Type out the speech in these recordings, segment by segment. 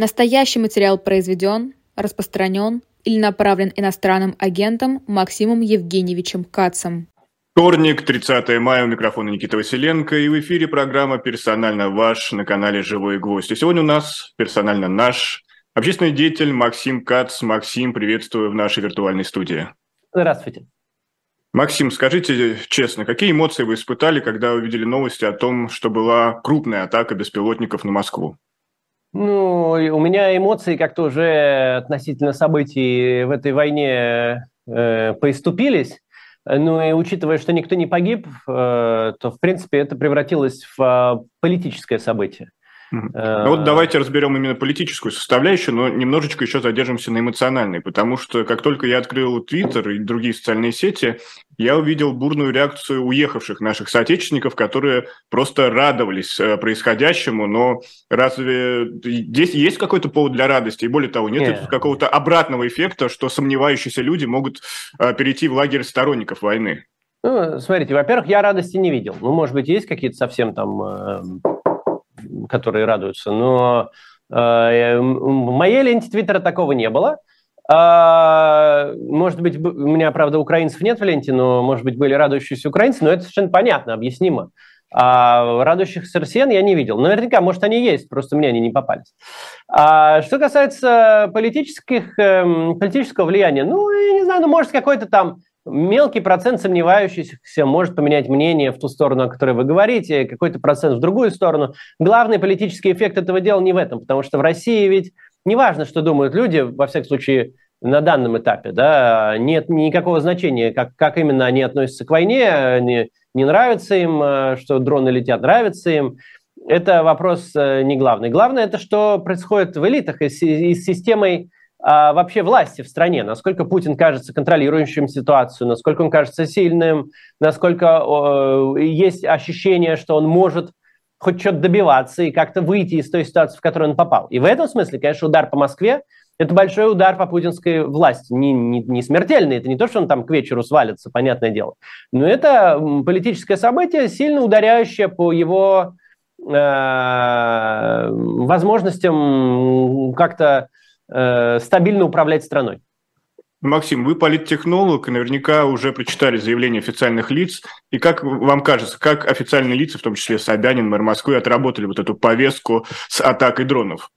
Настоящий материал произведен, распространен или направлен иностранным агентом Максимом Евгеньевичем Кацем. Вторник, 30 мая, у микрофона Никита Василенко, и в эфире программа «Персонально ваш» на канале «Живой гвоздь». И сегодня у нас персонально наш общественный деятель Максим Кац. Максим, приветствую в нашей виртуальной студии. Здравствуйте. Максим, скажите честно, какие эмоции вы испытали, когда увидели новости о том, что была крупная атака беспилотников на Москву? Ну, у меня эмоции как-то уже относительно событий в этой войне э, поиступились. Ну и учитывая, что никто не погиб, э, то, в принципе, это превратилось в э, политическое событие. Ну вот давайте разберем именно политическую составляющую, но немножечко еще задержимся на эмоциональной, потому что как только я открыл Твиттер и другие социальные сети, я увидел бурную реакцию уехавших наших соотечественников, которые просто радовались э, происходящему, но разве здесь есть какой-то повод для радости? И более того, нет, нет. какого-то обратного эффекта, что сомневающиеся люди могут э, перейти в лагерь сторонников войны? Ну, смотрите, во-первых, я радости не видел. Ну, может быть, есть какие-то совсем там э, которые радуются. Но э, в моей ленте Твиттера такого не было. А, может быть, у меня, правда, украинцев нет в ленте, но, может быть, были радующиеся украинцы, но это совершенно понятно, объяснимо. А радующихся россиян я не видел. Наверняка, может, они есть, просто мне они не попались. А что касается политических, эм, политического влияния, ну, я не знаю, ну, может, какой-то там Мелкий процент сомневающихся может поменять мнение в ту сторону, о которой вы говорите, какой-то процент в другую сторону. Главный политический эффект этого дела не в этом, потому что в России ведь не важно, что думают люди, во всяком случае, на данном этапе, да, нет никакого значения, как, как именно они относятся к войне, не, не нравится им, э, что дроны летят, нравится им. Это вопрос э, не главный. Главное это, что происходит в элитах и с, и с системой а, вообще власти в стране, насколько Путин кажется контролирующим ситуацию, насколько он кажется сильным, насколько э, есть ощущение, что он может хоть что-то добиваться и как-то выйти из той ситуации, в которую он попал. И в этом смысле, конечно, удар по Москве – это большой удар по путинской власти. Не, не, не смертельный, это не то, что он там к вечеру свалится, понятное дело. Но это политическое событие, сильно ударяющее по его э, возможностям как-то э, стабильно управлять страной. Максим, вы политтехнолог, и наверняка уже прочитали заявления официальных лиц. И как вам кажется, как официальные лица, в том числе Собянин, мэр Москвы, отработали вот эту повестку с атакой дронов?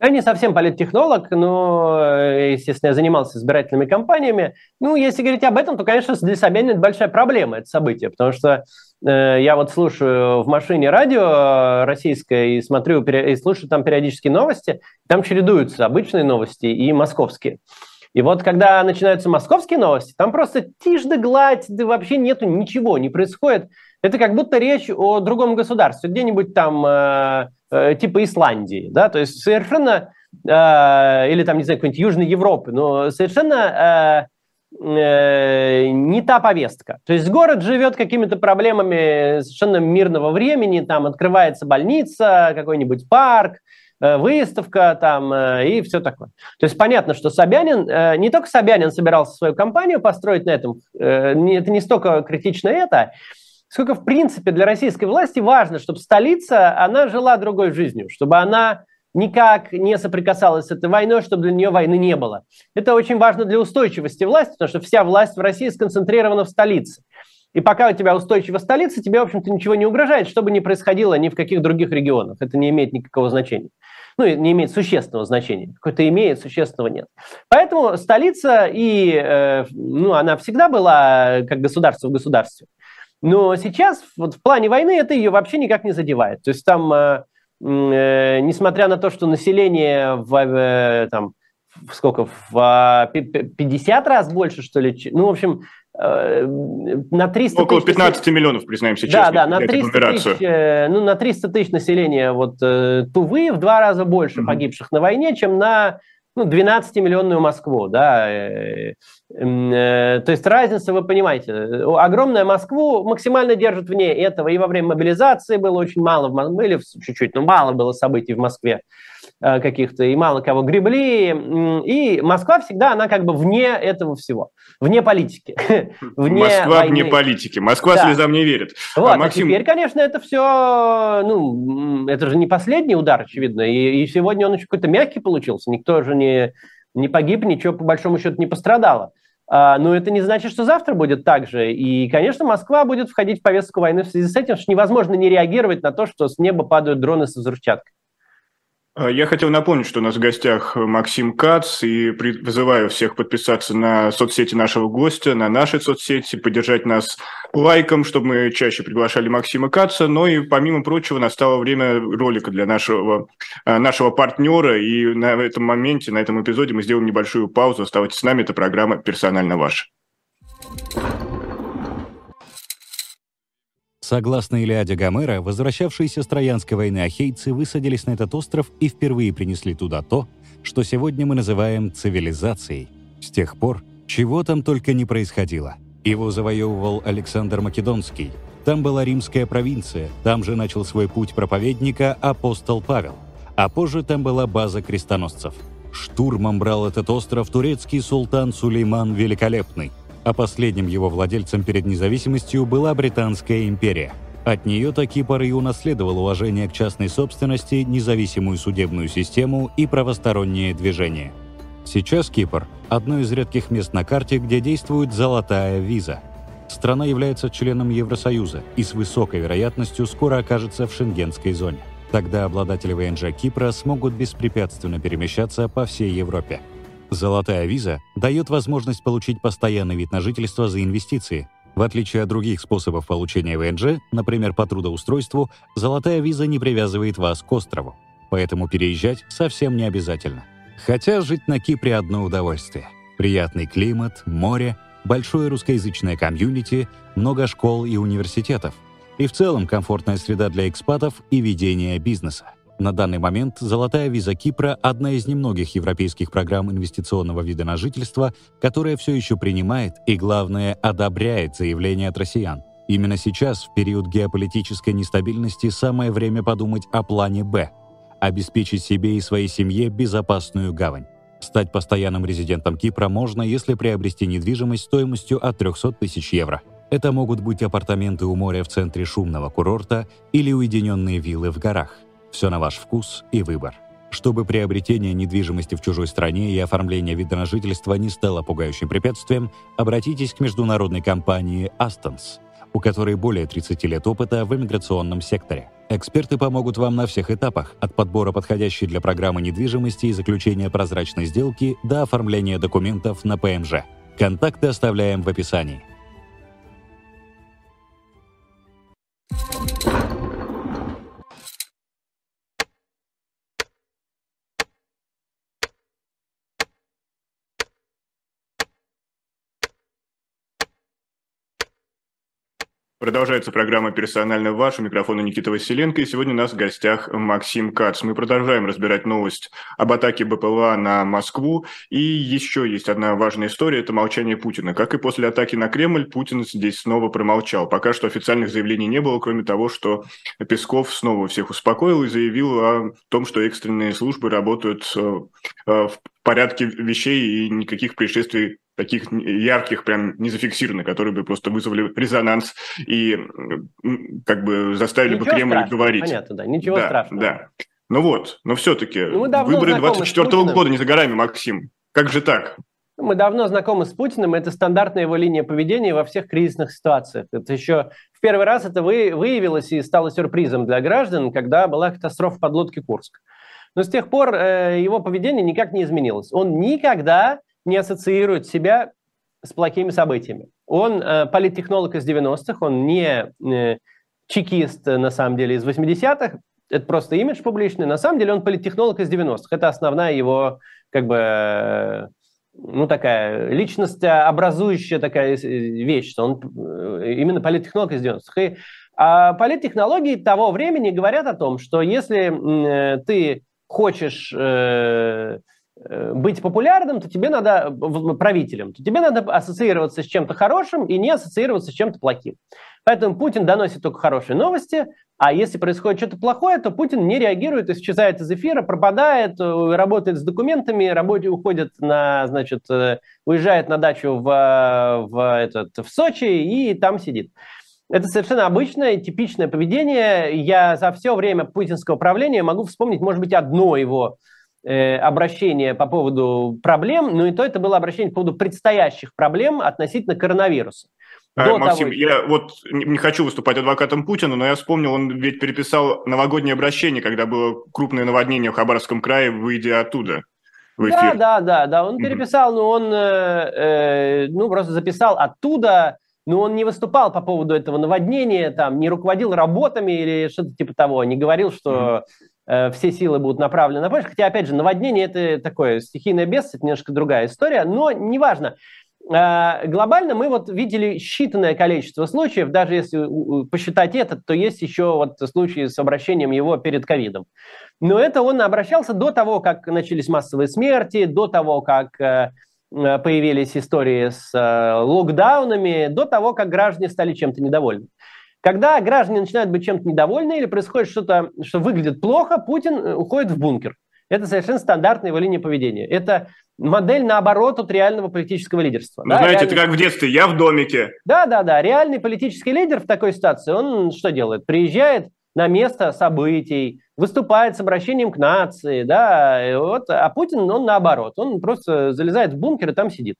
Я не совсем политтехнолог, но, э, естественно, я занимался избирательными кампаниями. Ну, если говорить об этом, то, конечно, для Собянина это большая проблема, это событие, потому что э, я вот слушаю в машине радио э, российское и смотрю и слушаю там периодически новости, там чередуются обычные новости и московские. И вот когда начинаются московские новости, там просто тишь да гладь, да вообще нету ничего, не происходит. Это как будто речь о другом государстве, где-нибудь там э, типа Исландии, да, то есть совершенно, э, или там, не знаю, какой-нибудь Южной Европы, но совершенно э, э, не та повестка. То есть город живет какими-то проблемами совершенно мирного времени, там открывается больница, какой-нибудь парк, э, выставка там э, и все такое. То есть понятно, что Собянин, э, не только Собянин собирался свою кампанию построить на этом, это не столько критично это, сколько, в принципе, для российской власти важно, чтобы столица, она жила другой жизнью, чтобы она никак не соприкасалась с этой войной, чтобы для нее войны не было. Это очень важно для устойчивости власти, потому что вся власть в России сконцентрирована в столице. И пока у тебя устойчивая столица, тебе, в общем-то, ничего не угрожает, что бы ни происходило ни в каких других регионах. Это не имеет никакого значения. Ну, не имеет существенного значения. Какое-то имеет, существенного нет. Поэтому столица, и, э, ну, она всегда была как государство в государстве. Но сейчас вот в плане войны это ее вообще никак не задевает. То есть там, э, э, несмотря на то, что население в, э, там, сколько, в 50 раз больше, что ли, ну, в общем, э, на 300 Около тысяч... 15 миллионов, признаем сейчас. Да, да, на 300 тысяч, э, ну, на 300 тысяч населения вот, э, Тувы в два раза больше mm-hmm. погибших на войне, чем на ну, 12-миллионную Москву, да, э, э, то есть разница, вы понимаете, огромная Москву максимально держит вне этого, и во время мобилизации было очень мало, были чуть-чуть, но мало было событий в Москве, каких-то, и мало кого гребли. И Москва всегда, она как бы вне этого всего, вне политики. вне Москва войны. вне политики. Москва да. слезам не верит. Вот, а, Максим... а теперь, конечно, это все, ну, это же не последний удар, очевидно. И, и сегодня он еще какой-то мягкий получился. Никто же не, не погиб, ничего по большому счету не пострадало. А, но это не значит, что завтра будет так же. И, конечно, Москва будет входить в повестку войны в связи с этим, что невозможно не реагировать на то, что с неба падают дроны со взрывчаткой. А, я хотел напомнить, что у нас в гостях Максим Кац, и призываю всех подписаться на соцсети нашего гостя, на наши соцсети, поддержать нас лайком, чтобы мы чаще приглашали Максима Каца. Но и, помимо прочего, настало время ролика для нашего, а, нашего партнера, и на этом моменте, на этом эпизоде мы сделаем небольшую паузу. Оставайтесь с нами, это программа «Персонально ваш». Согласно Илиаде Гомера, возвращавшиеся с Троянской войны ахейцы высадились на этот остров и впервые принесли туда то, что сегодня мы называем цивилизацией. С тех пор, чего там только не происходило. Его завоевывал Александр Македонский. Там была римская провинция, там же начал свой путь проповедника апостол Павел. А позже там была база крестоносцев. Штурмом брал этот остров турецкий султан Сулейман Великолепный – а последним его владельцем перед независимостью была Британская империя. От нее-то Кипр и унаследовал уважение к частной собственности, независимую судебную систему и правостороннее движение. Сейчас Кипр – одно из редких мест на карте, где действует золотая виза. Страна является членом Евросоюза и с высокой вероятностью скоро окажется в шенгенской зоне. Тогда обладатели ВНЖ Кипра смогут беспрепятственно перемещаться по всей Европе. Золотая виза дает возможность получить постоянный вид на жительство за инвестиции. В отличие от других способов получения ВНЖ, например, по трудоустройству, золотая виза не привязывает вас к острову. Поэтому переезжать совсем не обязательно. Хотя жить на Кипре одно удовольствие. Приятный климат, море, большое русскоязычное комьюнити, много школ и университетов. И в целом комфортная среда для экспатов и ведения бизнеса. На данный момент «Золотая виза Кипра» — одна из немногих европейских программ инвестиционного вида на жительство, которая все еще принимает и, главное, одобряет заявления от россиян. Именно сейчас, в период геополитической нестабильности, самое время подумать о плане «Б» — обеспечить себе и своей семье безопасную гавань. Стать постоянным резидентом Кипра можно, если приобрести недвижимость стоимостью от 300 тысяч евро. Это могут быть апартаменты у моря в центре шумного курорта или уединенные виллы в горах. Все на ваш вкус и выбор. Чтобы приобретение недвижимости в чужой стране и оформление вида на жительство не стало пугающим препятствием, обратитесь к международной компании Astons, у которой более 30 лет опыта в иммиграционном секторе. Эксперты помогут вам на всех этапах, от подбора подходящей для программы недвижимости и заключения прозрачной сделки до оформления документов на ПМЖ. Контакты оставляем в описании. Продолжается программа «Персонально ваш». У микрофона Никита Василенко. И сегодня у нас в гостях Максим Кац. Мы продолжаем разбирать новость об атаке БПЛА на Москву. И еще есть одна важная история – это молчание Путина. Как и после атаки на Кремль, Путин здесь снова промолчал. Пока что официальных заявлений не было, кроме того, что Песков снова всех успокоил и заявил о том, что экстренные службы работают э, э, в порядке вещей и никаких происшествий таких ярких прям не зафиксированы, которые бы просто вызвали резонанс и как бы заставили Ничего бы Кремль страшного, говорить. Понятно, да, ничего да, страшного. Да. Ну вот, но все-таки ну, выборы 24 -го года не за горами, Максим. Как же так? Мы давно знакомы с Путиным, это стандартная его линия поведения во всех кризисных ситуациях. Это еще в первый раз это вы, выявилось и стало сюрпризом для граждан, когда была катастрофа подлодки Курск. Но с тех пор э, его поведение никак не изменилось. Он никогда не ассоциирует себя с плохими событиями. Он э, политтехнолог из 90-х, он не э, чекист, на самом деле, из 80-х, это просто имидж публичный. На самом деле он политтехнолог из 90-х. Это основная его, как бы, э, ну, такая личность образующая такая вещь, что он э, именно политтехнолог из 90-х. И а политтехнологии того времени говорят о том, что если э, ты хочешь... Э, э, быть популярным, то тебе надо, правителем, то тебе надо ассоциироваться с чем-то хорошим и не ассоциироваться с чем-то плохим. Поэтому Путин доносит только хорошие новости, а если происходит что-то плохое, то Путин не реагирует, исчезает из эфира, пропадает, э, работает с документами, работе уходит на, значит, э, уезжает на дачу в, в, этот, в Сочи и там сидит. Это совершенно обычное, типичное поведение. Я за все время путинского правления могу вспомнить, может быть, одно его э, обращение по поводу проблем, но и то это было обращение по поводу предстоящих проблем относительно коронавируса. До Максим, того... я вот не хочу выступать адвокатом Путина, но я вспомнил, он ведь переписал новогоднее обращение, когда было крупное наводнение в Хабаровском крае, выйдя оттуда. Да, да, да, да, он переписал, но он э, э, ну, просто записал оттуда, но он не выступал по поводу этого наводнения, там, не руководил работами или что-то типа того, не говорил, что э, все силы будут направлены на помощь. Хотя, опять же, наводнение – это такое стихийное бедствие, это немножко другая история, но неважно. А, глобально мы вот видели считанное количество случаев, даже если посчитать этот, то есть еще вот случаи с обращением его перед ковидом. Но это он обращался до того, как начались массовые смерти, до того, как э, э, появились истории с э, локдаунами, до того, как граждане стали чем-то недовольны. Когда граждане начинают быть чем-то недовольны или происходит что-то, что выглядит плохо, Путин уходит в бункер. Это совершенно стандартная его линия поведения. Это модель наоборот от реального политического лидерства. Ну, да, знаете, реальный... это как в детстве, я в домике. Да, да, да. Реальный политический лидер в такой ситуации, он что делает? Приезжает на место событий, выступает с обращением к нации, да, вот, а Путин, он наоборот, он просто залезает в бункер и там сидит.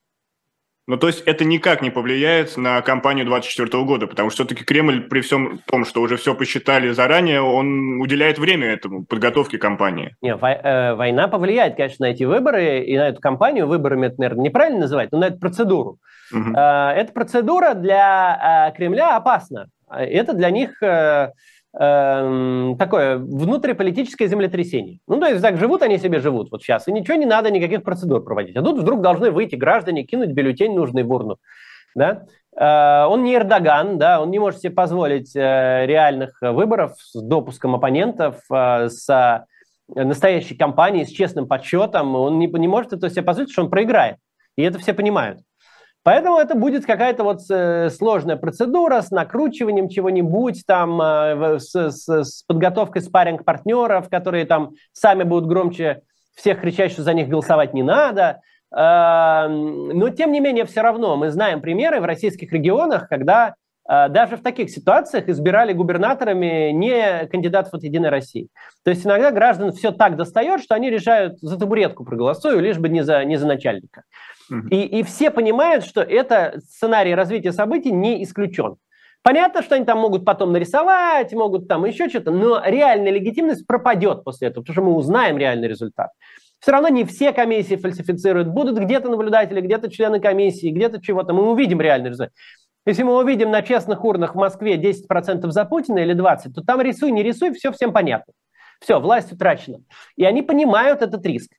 Ну, то есть это никак не повлияет на кампанию 2024 года, потому что все-таки Кремль, при всем том, что уже все посчитали заранее, он уделяет время этому, подготовке кампании. Не, э, война повлияет, конечно, на эти выборы и на эту кампанию. Выборами это, наверное, неправильно называть, но на эту процедуру. Угу. Эта процедура для э, Кремля опасна. Это для них э, такое внутриполитическое землетрясение. Ну, то есть так живут они себе живут вот сейчас, и ничего не надо, никаких процедур проводить. А тут вдруг должны выйти граждане, кинуть бюллетень нужный в урну. Да? Э, он не Эрдоган, да, он не может себе позволить э, реальных выборов с допуском оппонентов, э, с настоящей кампанией, с честным подсчетом. Он не, не может это себе позволить, что он проиграет. И это все понимают. Поэтому это будет какая-то вот э, сложная процедура с накручиванием чего-нибудь, там, э, с, с, с подготовкой спарринг партнеров которые там сами будут громче всех кричать, что за них голосовать не надо. Э, но, тем не менее, все равно мы знаем примеры в российских регионах, когда даже в таких ситуациях избирали губернаторами не кандидатов от «Единой России». То есть иногда граждан все так достает, что они решают за табуретку проголосую, лишь бы не за, не за начальника. И, и все понимают, что это сценарий развития событий не исключен. Понятно, что они там могут потом нарисовать, могут там еще что-то, но реальная легитимность пропадет после этого, потому что мы узнаем реальный результат. Все равно не все комиссии фальсифицируют. Будут где-то наблюдатели, где-то члены комиссии, где-то чего-то. Мы увидим реальный результат. Если мы увидим на честных урнах в Москве 10% за Путина или 20%, то там рисуй, не рисуй, все всем понятно. Все, власть утрачена. И они понимают этот риск.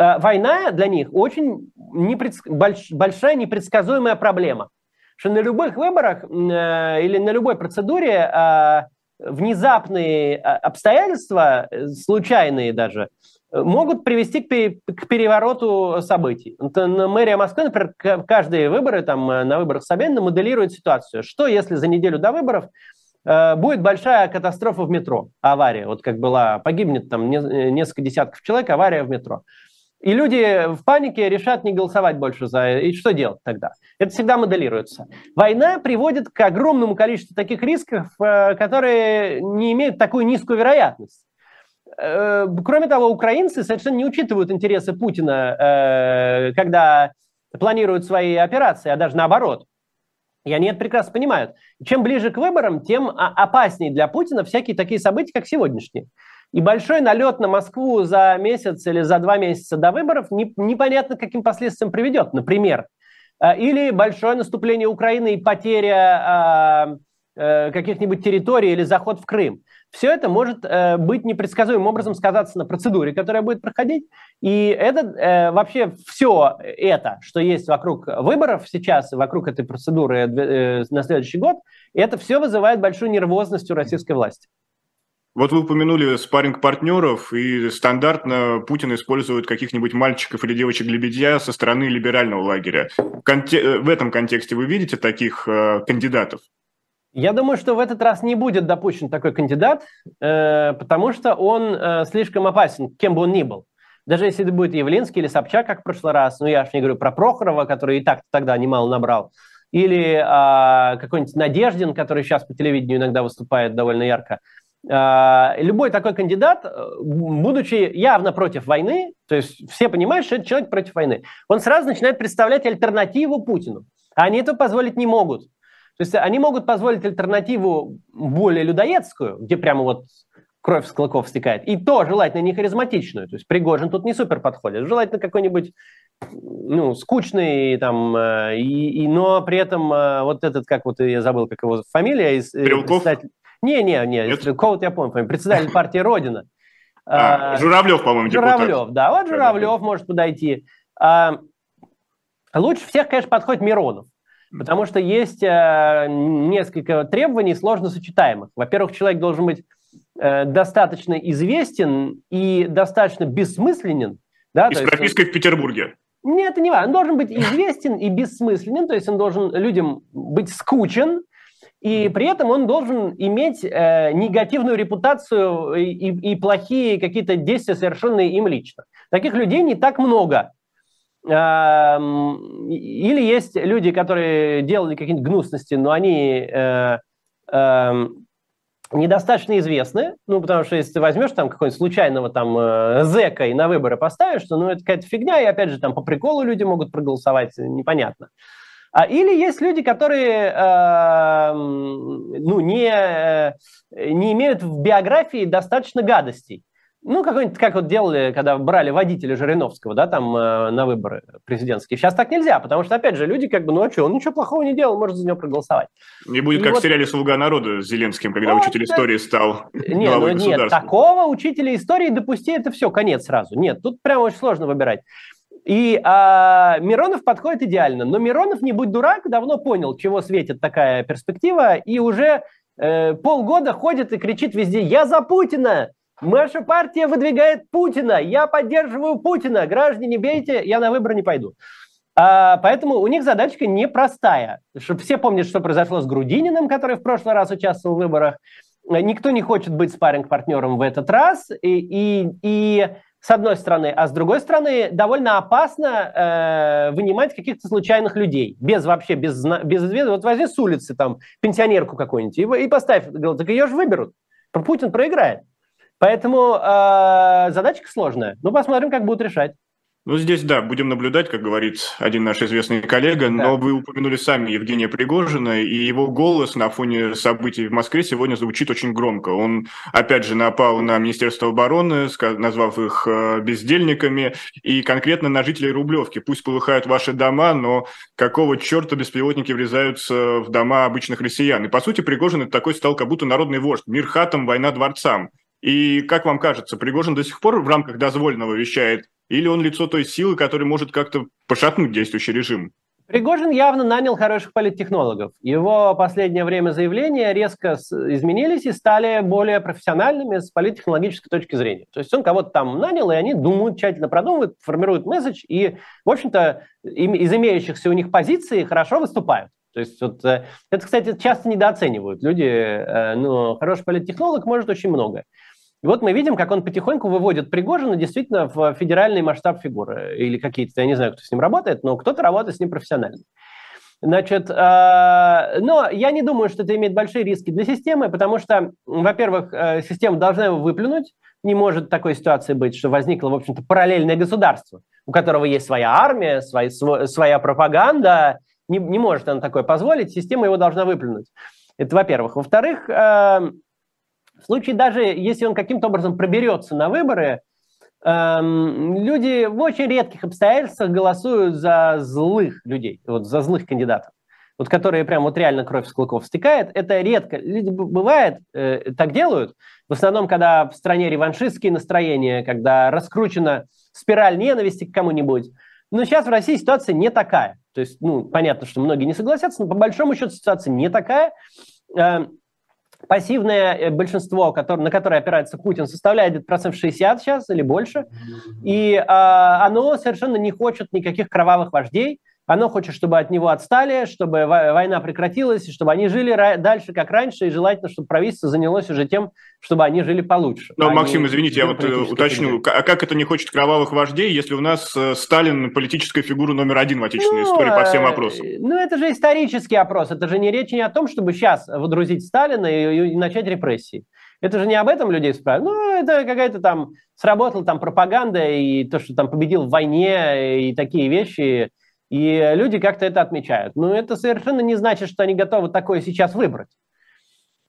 Э, война для них очень непредск... больш... большая непредсказуемая проблема. Что на любых выборах э, или на любой процедуре э, внезапные э, обстоятельства, э, случайные даже, могут привести к, пере... к перевороту событий. Мэрия Москвы, например, каждые выборы, там, на выборах Собянина моделирует ситуацию. Что если за неделю до выборов будет большая катастрофа в метро, авария, вот как была, погибнет там несколько десятков человек, авария в метро. И люди в панике решат не голосовать больше за... И что делать тогда? Это всегда моделируется. Война приводит к огромному количеству таких рисков, э, которые не имеют такую низкую вероятность. Э, кроме того, украинцы совершенно не учитывают интересы Путина, э, когда планируют свои операции, а даже наоборот. И они это прекрасно понимают. Чем ближе к выборам, тем опаснее для Путина всякие такие события, как сегодняшние. И большой налет на Москву за месяц или за два месяца до выборов не, непонятно каким последствиям приведет, например. А, или большое наступление Украины и потеря э, каких-нибудь территорий или заход в Крым. Все это может э, быть непредсказуемым образом сказаться на процедуре, которая будет проходить. И это э, вообще все это, что есть вокруг выборов сейчас, вокруг этой процедуры э, на следующий год, это все вызывает большую нервозность у российской власти. Вот вы упомянули спаринг партнеров и стандартно Путин использует каких-нибудь мальчиков или девочек-лебедя со стороны либерального лагеря. Конте- в этом контексте вы видите таких э, кандидатов? Я думаю, что в этот раз не будет допущен такой кандидат, э, потому что он э, слишком опасен, кем бы он ни был. Даже если это будет Явлинский или Собчак, как в прошлый раз, ну я же не говорю про Прохорова, который и так тогда немало набрал, или э, какой-нибудь Надеждин, который сейчас по телевидению иногда выступает довольно ярко. Э, любой такой кандидат, э, будучи явно против войны, то есть все понимают, что это человек против войны, он сразу начинает представлять альтернативу Путину. А они это позволить не могут. То есть они могут позволить альтернативу более людоедскую, где прямо вот кровь с клыков стекает, и то желательно не харизматичную. То есть Пригожин тут не супер подходит. Желательно какой-нибудь ну, скучный, там, э, и, и, но при этом вот этот, как вот я забыл, как его фамилия. Из, не, не, не, Нет? кого-то я помню, председатель партии Родина. А, а, Журавлев, по-моему, Журавлев, депутат. да, вот Журавлев может подойти. А, лучше всех, конечно, подходит Миронов. Потому что есть э, несколько требований сложно сочетаемых. Во-первых, человек должен быть э, достаточно известен и достаточно бессмысленен. Да, и с пропиской он... в Петербурге. Нет, это не важно. Он должен быть известен и бессмысленен, то есть он должен людям быть скучен, и при этом он должен иметь э, негативную репутацию и, и, и плохие какие-то действия, совершенные им лично. Таких людей не так много. Э, или есть люди, которые делали какие-нибудь гнусности, но они э, э, недостаточно известны, ну, потому что если ты возьмешь там какого-нибудь случайного там э, зэка и на выборы поставишь, то, ну, это какая-то фигня, и опять же там по приколу люди могут проголосовать, непонятно. А, или есть люди, которые э, ну, не, э, не имеют в биографии достаточно гадостей. Ну, какой-нибудь, как вот делали, когда брали водителя Жириновского, да, там э, на выборы президентские. Сейчас так нельзя, потому что, опять же, люди как бы, ну а что, он ничего плохого не делал, может за него проголосовать. Не будет и как вот... в сериале «Слуга народа» с Зеленским, когда вот, учитель истории стал не, ну, Нет, такого учителя истории допусти, это все, конец сразу. Нет, тут прямо очень сложно выбирать. И а, Миронов подходит идеально. Но Миронов, не будь дурак, давно понял, чего светит такая перспектива, и уже э, полгода ходит и кричит везде «Я за Путина!» Наша партия выдвигает Путина, я поддерживаю Путина, граждане, бейте, я на выборы не пойду. А, поэтому у них задачка непростая. Чтобы все помнят, что произошло с Грудининым, который в прошлый раз участвовал в выборах. Никто не хочет быть спарринг-партнером в этот раз. И, и, и с одной стороны, а с другой стороны, довольно опасно э, вынимать каких-то случайных людей, без вообще, без, без известия. Вот возьми с улицы там пенсионерку какую-нибудь и, и поставь, так ее же выберут. Путин проиграет. Поэтому э, задачка сложная. Ну, посмотрим, как будут решать. Ну, здесь, да, будем наблюдать, как говорит один наш известный коллега, да. но вы упомянули сами Евгения Пригожина, и его голос на фоне событий в Москве сегодня звучит очень громко. Он, опять же, напал на Министерство обороны, назвав их э, бездельниками, и конкретно на жителей Рублевки. Пусть полыхают ваши дома, но какого черта беспилотники врезаются в дома обычных россиян? И, по сути, Пригожин это такой стал как будто народный вождь. Мир хатам, война дворцам. И, как вам кажется, Пригожин до сих пор в рамках дозволенного вещает или он лицо той силы, которая может как-то пошатнуть действующий режим? Пригожин явно нанял хороших политтехнологов. Его последнее время заявления резко изменились и стали более профессиональными с политтехнологической точки зрения. То есть он кого-то там нанял, и они думают, тщательно продумывают, формируют месседж, и, в общем-то, из имеющихся у них позиций хорошо выступают. То есть вот, э, это, кстати, часто недооценивают люди. Э, но хороший политтехнолог может очень многое. И вот мы видим, как он потихоньку выводит Пригожина действительно в федеральный масштаб фигуры. Или какие-то, я не знаю, кто с ним работает, но кто-то работает с ним профессионально. Значит, э, но я не думаю, что это имеет большие риски для системы, потому что, во-первых, э, система должна его выплюнуть. Не может такой ситуации быть, что возникло, в общем-то, параллельное государство, у которого есть своя армия, своя, своя пропаганда. Не, не может она такое позволить, система его должна выплюнуть. Это во-первых. Во-вторых, э, в случае даже, если он каким-то образом проберется на выборы, эм, люди в очень редких обстоятельствах голосуют за злых людей, вот за злых кандидатов, вот которые прям вот реально кровь с клыков стекает. Это редко. Люди, бывает, э, так делают. В основном, когда в стране реваншистские настроения, когда раскручена спираль ненависти к кому-нибудь. Но сейчас в России ситуация не такая. То есть, ну, понятно, что многие не согласятся, но по большому счету ситуация не такая. Эм, пассивное э, большинство, который, на которое опирается Путин, составляет где-то процентов 60 сейчас или больше, и э, оно совершенно не хочет никаких кровавых вождей, оно хочет, чтобы от него отстали, чтобы война прекратилась, и чтобы они жили дальше, как раньше, и желательно, чтобы правительство занялось уже тем, чтобы они жили получше. Но, а Максим, извините, я вот э, уточню, а как это не хочет кровавых вождей, если у нас э, Сталин политическая фигура номер один в отечественной ну, истории по всем вопросам? Ну, это же исторический опрос, это же не речь не о том, чтобы сейчас водрузить Сталина и, и начать репрессии. Это же не об этом людей спрашивают. Ну, это какая-то там сработала там пропаганда и то, что там победил в войне и такие вещи. И люди как-то это отмечают. Но это совершенно не значит, что они готовы такое сейчас выбрать.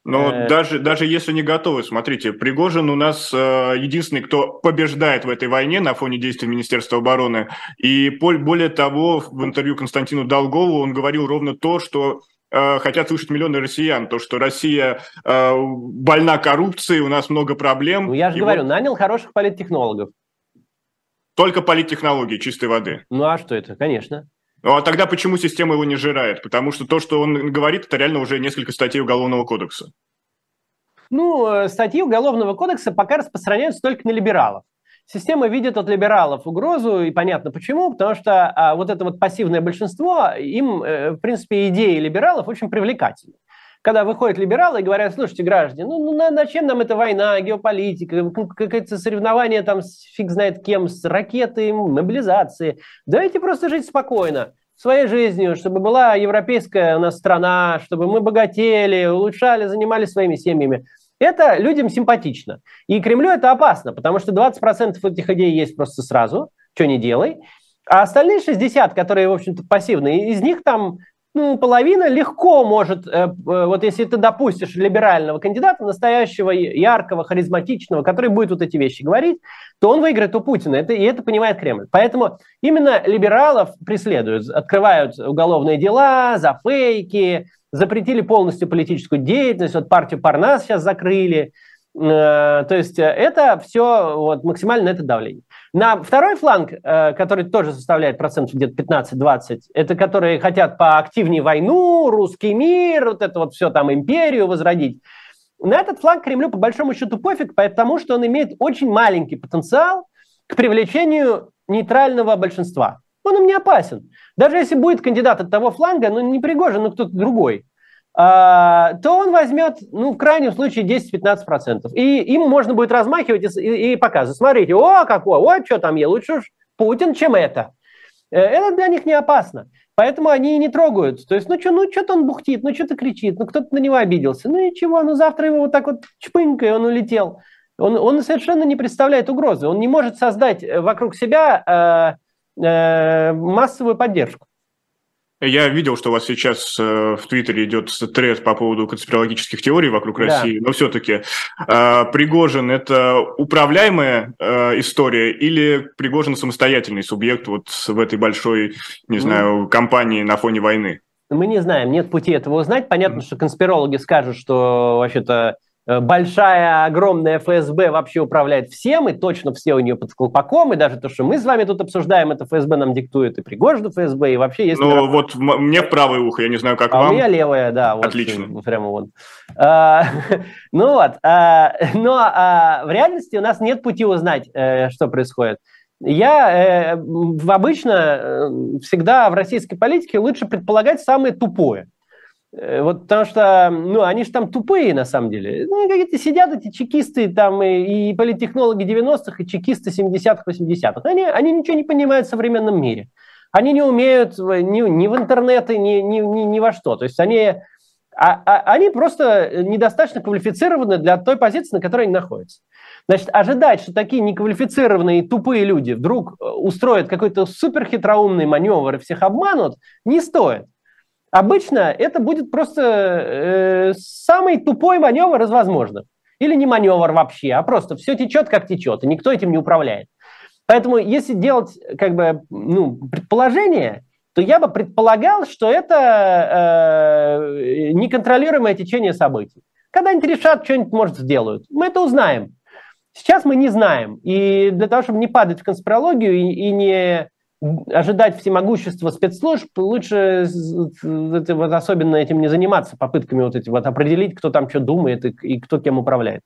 Но э... даже, даже если не готовы, смотрите, Пригожин у нас э, единственный, кто побеждает в этой войне на фоне действий Министерства обороны. И более того, в интервью Константину Долгову он говорил ровно то, что э, хотят слышать миллионы россиян, то, что Россия э, больна коррупцией, у нас много проблем. Ну, я же говорю, вот... нанял хороших политтехнологов. Только политтехнологии чистой воды. Ну а что это? Конечно. Ну а тогда почему система его не жирает? Потому что то, что он говорит, это реально уже несколько статей Уголовного кодекса. Ну, э, статьи Уголовного кодекса пока распространяются только на либералов. Система видит от либералов угрозу, и понятно почему, потому что а, вот это вот пассивное большинство, им, э, в принципе, идеи либералов очень привлекательны когда выходят либералы и говорят, слушайте, граждане, ну, ну на, зачем нам эта война, геополитика, какое-то соревнование там с фиг знает кем, с ракетой, мобилизации. Давайте просто жить спокойно своей жизнью, чтобы была европейская у нас страна, чтобы мы богатели, улучшали, занимались своими семьями. Это людям симпатично. И Кремлю это опасно, потому что 20% этих идей есть просто сразу, что не делай. А остальные 60, которые, в общем-то, пассивные, из них там ну, половина легко может, э, э, вот если ты допустишь либерального кандидата, настоящего, яркого, харизматичного, который будет вот эти вещи говорить, то он выиграет у Путина, это, и это понимает Кремль. Поэтому именно либералов преследуют, открывают уголовные дела за фейки, запретили полностью политическую деятельность, вот партию Парнас сейчас закрыли, Э, то есть это все вот, максимально это давление. На второй фланг, э, который тоже составляет процентов где-то 15-20, это которые хотят поактивнее войну, русский мир, вот это вот все там империю возродить. На этот фланг Кремлю по большому счету пофиг, потому что он имеет очень маленький потенциал к привлечению нейтрального большинства. Он им не опасен. Даже если будет кандидат от того фланга, ну не Пригожин, но кто-то другой, то он возьмет, ну, в крайнем случае, 10-15%. И им можно будет размахивать и, и показывать. Смотрите, о, какой, о, что там я, лучше уж Путин, чем это. Э, это для них не опасно. Поэтому они и не трогают. То есть, ну что, ну что-то он бухтит, ну что-то кричит, ну кто-то на него обиделся. Ну ничего, ну завтра его вот так вот чпынька, и он улетел. Он, он совершенно не представляет угрозы. Он не может создать вокруг себя э, э, массовую поддержку. Я видел, что у вас сейчас э, в Твиттере идет тред по поводу конспирологических теорий вокруг да. России, но все-таки э, Пригожин – это управляемая э, история или Пригожин самостоятельный субъект вот в этой большой, не знаю, кампании на фоне войны? Мы не знаем, нет пути этого узнать. Понятно, что конспирологи скажут, что вообще-то большая, огромная ФСБ вообще управляет всем, и точно все у нее под колпаком, и даже то, что мы с вами тут обсуждаем, это ФСБ нам диктует, и Пригожин ФСБ, и вообще есть... Ну, вот мне в правое ухо, я не знаю, как а вам. у меня левое, да. Вот, Отлично. Прямо вот. А, ну вот, а, но а, в реальности у нас нет пути узнать, э, что происходит. Я э, обычно э, всегда в российской политике лучше предполагать самое тупое. Э, вот потому что, ну, они же там тупые, на самом деле. Ну, какие-то сидят эти чекисты там и, и политтехнологи 90-х, и чекисты 70-х, 80-х. Они, они ничего не понимают в современном мире. Они не умеют ни, ни в интернеты, ни, ни, ни, ни во что. То есть они, а, а, они просто недостаточно квалифицированы для той позиции, на которой они находятся. Значит, ожидать, что такие неквалифицированные тупые люди вдруг э, устроят какой-то суперхитроумный маневр и всех обманут, не стоит. Обычно это будет просто э, самый тупой маневр из возможных. Или не маневр вообще, а просто все течет, как течет, и никто этим не управляет. Поэтому если делать как бы, ну, предположение, то я бы предполагал, что это э, неконтролируемое течение событий. Когда-нибудь решат, что-нибудь, может, сделают. Мы это узнаем. Сейчас мы не знаем. И для того, чтобы не падать в конспирологию и, и не ожидать всемогущества спецслужб, лучше вот, особенно этим не заниматься, попытками вот эти вот определить, кто там что думает и, и кто кем управляет.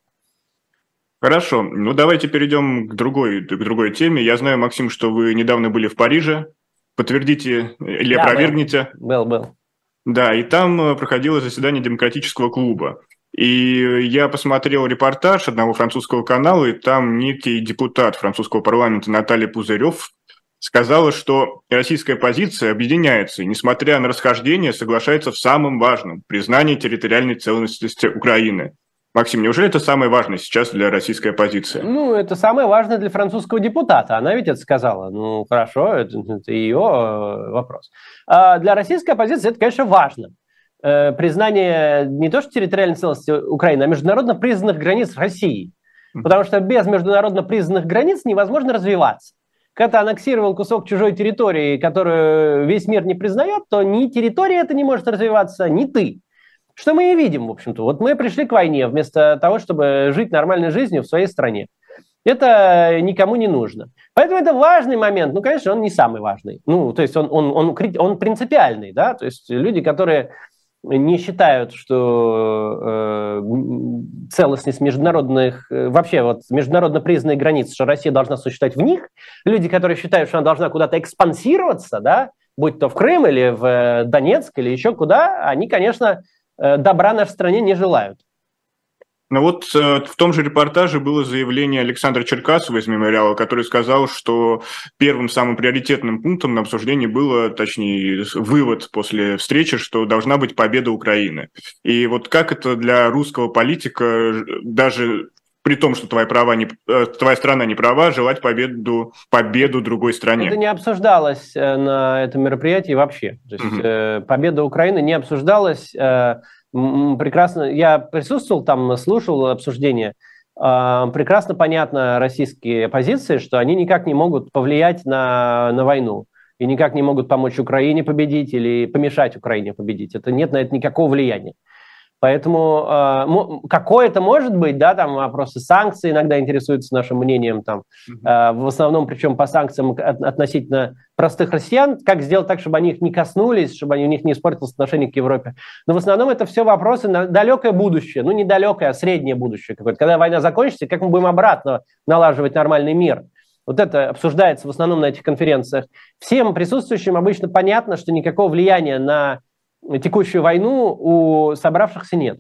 Хорошо, ну давайте перейдем к другой, к другой теме. Я знаю, Максим, что вы недавно были в Париже. Подтвердите или да, опровергните. Был, был. был. Да, и там э, проходило заседание демократического клуба. И я посмотрел репортаж одного французского канала, и там некий депутат французского парламента Наталья Пузырев сказала, что российская позиция объединяется и, несмотря на расхождение, соглашается в самом важном – признании территориальной целостности Украины. Максим, неужели это самое важное сейчас для российской оппозиции? Ну, это самое важное для французского депутата. Она ведь это сказала. Ну, хорошо, это, это ее э, вопрос. А для российской оппозиции это, конечно, важно. Э, признание не то что территориальной целостности Украины, а международно признанных границ России. Потому что без международно признанных границ невозможно развиваться. Когда ты аннексировал кусок чужой территории, которую весь мир не признает, то ни территория это не может развиваться, ни ты. Что мы и видим, в общем-то. Вот мы пришли к войне вместо того, чтобы жить нормальной жизнью в своей стране. Это никому не нужно. Поэтому это важный момент. Ну, конечно, он не самый важный. Ну, то есть он, он, он, он принципиальный, да. То есть люди, которые не считают, что э, целостность международных, э, вообще вот международно признанные границы, что Россия должна существовать в них, люди, которые считают, что она должна куда-то экспансироваться, да, будь то в Крым или в э, Донецк или еще куда, они, конечно, э, добра нашей стране не желают. Ну вот э, в том же репортаже было заявление Александра Черкасова из мемориала, который сказал, что первым самым приоритетным пунктом на обсуждении было, точнее, вывод после встречи, что должна быть победа Украины. И вот как это для русского политика, даже при том, что твоя, права не, э, твоя страна не права, желать победу, победу другой стране. Это не обсуждалось э, на этом мероприятии вообще. То есть, угу. победа Украины не обсуждалась прекрасно, я присутствовал там, слушал обсуждение, а, прекрасно понятно российские позиции, что они никак не могут повлиять на, на войну и никак не могут помочь Украине победить или помешать Украине победить. Это нет на это никакого влияния. Поэтому э, какое это может быть, да, там вопросы санкций иногда интересуются нашим мнением, там, э, в основном, причем по санкциям относительно простых россиян, как сделать так, чтобы они их не коснулись, чтобы они, у них не испортилось отношение к Европе. Но в основном это все вопросы на далекое будущее, ну не далекое, а среднее будущее какое-то. Когда война закончится, как мы будем обратно налаживать нормальный мир. Вот это обсуждается в основном на этих конференциях. Всем присутствующим обычно понятно, что никакого влияния на текущую войну у собравшихся нет.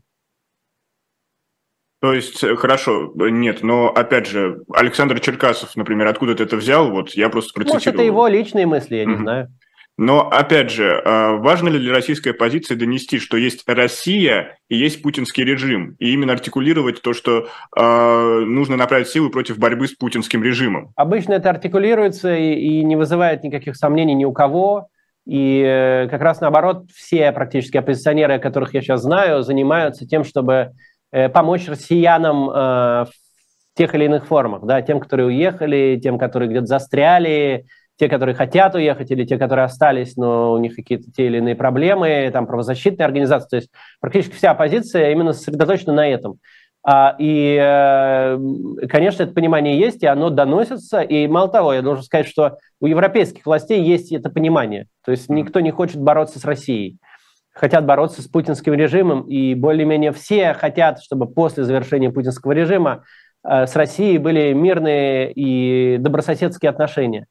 То есть, э, хорошо, нет, но, опять же, Александр Черкасов, например, откуда ты это взял, вот я просто процитировал. Может, это его личные мысли, я не знаю. Но, опять же, а, важно ли для российской оппозиции донести, что есть Россия и есть путинский режим, и именно артикулировать то, что э, нужно направить силы против борьбы с путинским режимом? Обычно это артикулируется и, и не вызывает никаких сомнений ни у кого. И э, как раз наоборот, все практически оппозиционеры, которых я сейчас знаю, занимаются тем, чтобы э, помочь россиянам э, в тех или иных формах, да, тем, которые уехали, тем, которые где-то застряли, те, которые хотят уехать, или те, которые остались, но у них какие-то те или иные проблемы, там правозащитные организации. То есть практически вся оппозиция именно сосредоточена на этом. А, и, э, конечно, это понимание есть, и оно доносится. И мало того, я должен сказать, что у европейских властей есть это понимание. То есть никто не хочет бороться с Россией. Хотят бороться с путинским режимом, и более-менее все хотят, чтобы после завершения путинского режима э, с Россией были мирные и добрососедские отношения.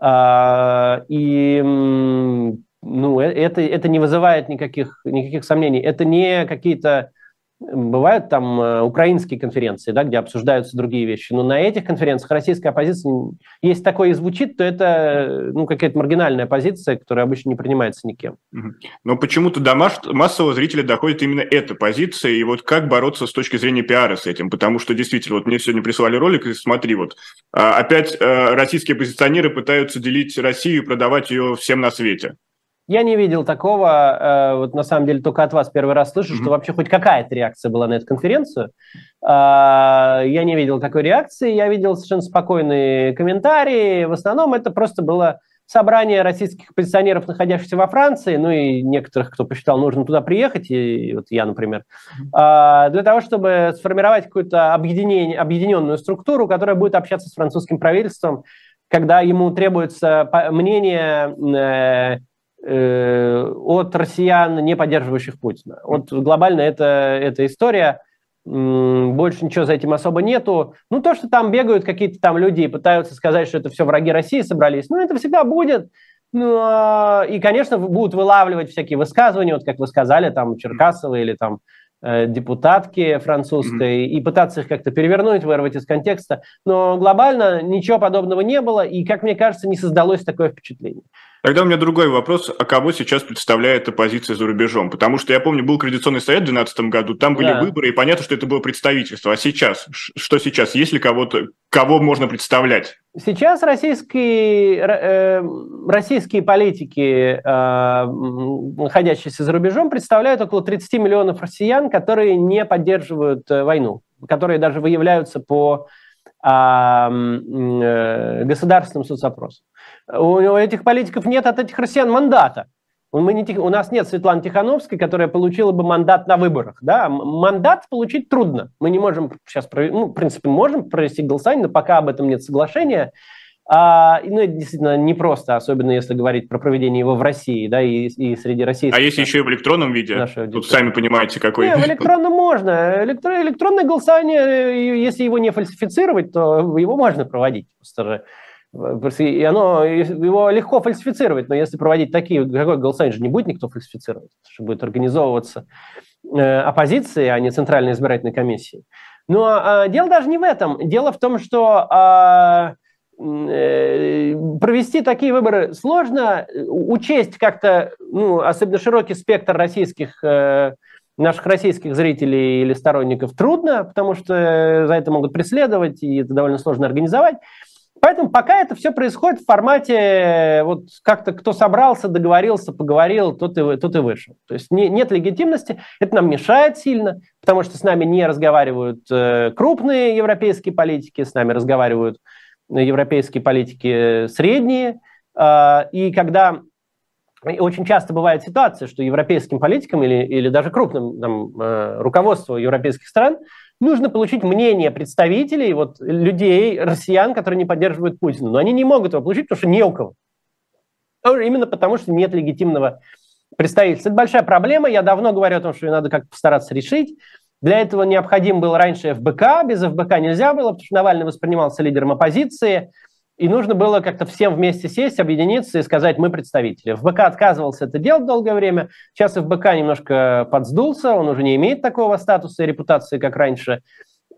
А, и ну, э, это, это не вызывает никаких, никаких сомнений. Это не какие-то Бывают там э, украинские конференции, да, где обсуждаются другие вещи, но на этих конференциях российская оппозиция, если такое и звучит, то это ну, какая-то маргинальная позиция, которая обычно не принимается никем. Но почему-то до массового зрителя доходит именно эта позиция, и вот как бороться с точки зрения пиара с этим, потому что действительно, вот мне сегодня прислали ролик, и смотри, вот а, опять э, российские оппозиционеры пытаются делить Россию и продавать ее всем на свете. Я не видел такого, э, вот на самом деле только от вас первый раз слышу, mm-hmm. что вообще хоть какая-то реакция была на эту конференцию. Э, я не видел такой реакции, я видел совершенно спокойные комментарии. В основном это просто было собрание российских оппозиционеров, находящихся во Франции, ну и некоторых, кто посчитал нужно туда приехать, и вот я, например, mm-hmm. для того, чтобы сформировать какую-то объединенную структуру, которая будет общаться с французским правительством когда ему требуется мнение э, от россиян, не поддерживающих Путина. Вот глобально это, эта история, больше ничего за этим особо нету. Ну, то, что там бегают какие-то там люди и пытаются сказать, что это все враги России собрались, ну, это всегда будет. Ну, а, и, конечно, будут вылавливать всякие высказывания, вот как вы сказали, там, Черкасова или там Э, депутатки французской mm-hmm. и пытаться их как-то перевернуть, вырвать из контекста. Но глобально ничего подобного не было, и, как мне кажется, не создалось такое впечатление. Тогда у меня другой вопрос, а кого сейчас представляет оппозиция за рубежом? Потому что я помню, был Координационный совет в 2012 году, там были да. выборы, и понятно, что это было представительство. А сейчас? Что сейчас? Есть ли кого-то, кого можно представлять? Сейчас российские, э, российские политики, э, находящиеся за рубежом, представляют около 30 миллионов россиян, которые не поддерживают э, войну, которые даже выявляются по а, э, государственным соцопросам. У этих политиков нет от этих россиян мандата. Мы не, у нас нет Светланы Тихановской, которая получила бы мандат на выборах. Да? Мандат получить трудно. Мы не можем сейчас, ну, в принципе, можем провести голосование, но пока об этом нет соглашения. А, ну, это действительно непросто, особенно если говорить про проведение его в России, да, и, и среди российских... А если еще и в электронном виде? Тут сами понимаете, какой... Не, в электронном можно. Электро... Электронное голосование, если его не фальсифицировать, то его можно проводить. Просто и оно, его легко фальсифицировать, но если проводить такие, какой голосование же не будет никто фальсифицировать, что будет организовываться э, оппозиции, а не Центральной избирательной комиссии. Но а, дело даже не в этом. Дело в том, что а, э, провести такие выборы сложно, учесть как-то, ну, особенно широкий спектр российских э, наших российских зрителей или сторонников трудно, потому что за это могут преследовать, и это довольно сложно организовать. Поэтому пока это все происходит в формате, вот как-то кто собрался, договорился, поговорил, тот и, тот и вышел. То есть не, нет легитимности, это нам мешает сильно, потому что с нами не разговаривают э, крупные европейские политики, с нами разговаривают европейские политики средние. Э, и когда очень часто бывает ситуация, что европейским политикам или, или даже крупным там, э, руководству европейских стран – нужно получить мнение представителей, вот, людей, россиян, которые не поддерживают Путина. Но они не могут его получить, потому что не у кого. Именно потому, что нет легитимного представительства. Это большая проблема. Я давно говорю о том, что ее надо как-то постараться решить. Для этого необходим был раньше ФБК. Без ФБК нельзя было, потому что Навальный воспринимался лидером оппозиции. И нужно было как-то всем вместе сесть, объединиться и сказать, мы представители. ФБК отказывался это делать долгое время. Сейчас ФБК немножко подсдулся, он уже не имеет такого статуса и репутации, как раньше.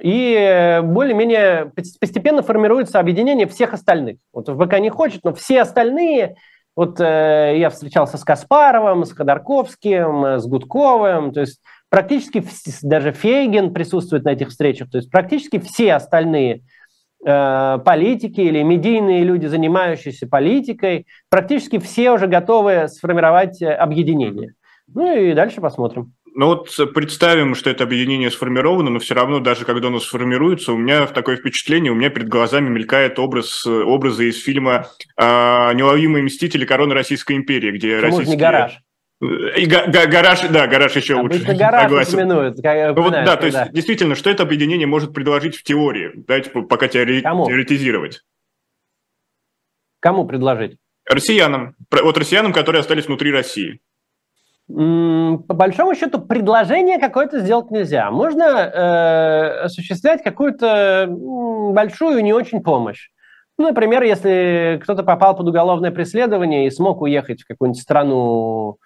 И более-менее постепенно формируется объединение всех остальных. Вот ФБК не хочет, но все остальные, вот э, я встречался с Каспаровым, с Ходорковским, с Гудковым, то есть практически даже Фейген присутствует на этих встречах, то есть практически все остальные – Э, политики или медийные люди, занимающиеся политикой, практически все уже готовы сформировать э, объединение. Ну и дальше посмотрим. Ну вот представим, что это объединение сформировано, но все равно, даже когда оно сформируется, у меня такое впечатление, у меня перед глазами мелькает образ, образы из фильма э, «Неуловимые мстители. Корона Российской империи», где Почему российские... не гараж? И гараж, да, гараж еще Обычно лучше. гараж Согласен. упомянут. Как, ну, вот, да, то есть действительно, что это объединение может предложить в теории? Давайте пока теори... Кому? теоретизировать. Кому предложить? Россиянам. Вот россиянам, которые остались внутри России. По большому счету, предложение какое-то сделать нельзя. Можно э, осуществлять какую-то большую не очень помощь. Ну, например, если кто-то попал под уголовное преследование и смог уехать в какую-нибудь страну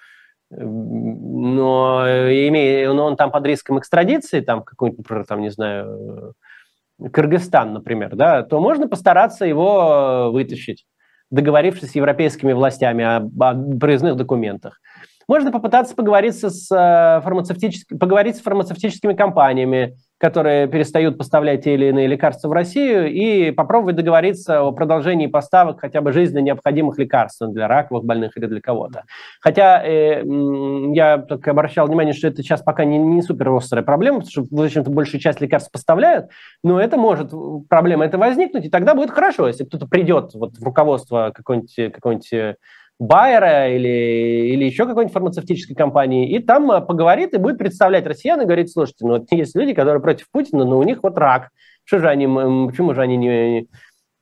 но, имея, но он там под риском экстрадиции, там какой-нибудь, там, не знаю, Кыргызстан, например, да, то можно постараться его вытащить, договорившись с европейскими властями о, о проездных документах. Можно попытаться поговорить с, э, фармацевтическими, поговорить с фармацевтическими компаниями, которые перестают поставлять те или иные лекарства в Россию, и попробовать договориться о продолжении поставок хотя бы жизненно необходимых лекарств для раковых больных или для кого-то. Хотя э, я так обращал внимание, что это сейчас пока не, не супер острая проблема, потому что, в общем-то, большую часть лекарств поставляют, но это может, проблема это возникнуть, и тогда будет хорошо, если кто-то придет вот, в руководство какой-нибудь какой Байера или, или еще какой-нибудь фармацевтической компании, и там а, поговорит и будет представлять россиян и говорит, слушайте, ну вот есть люди, которые против Путина, но у них вот рак. Что же они, почему же они не,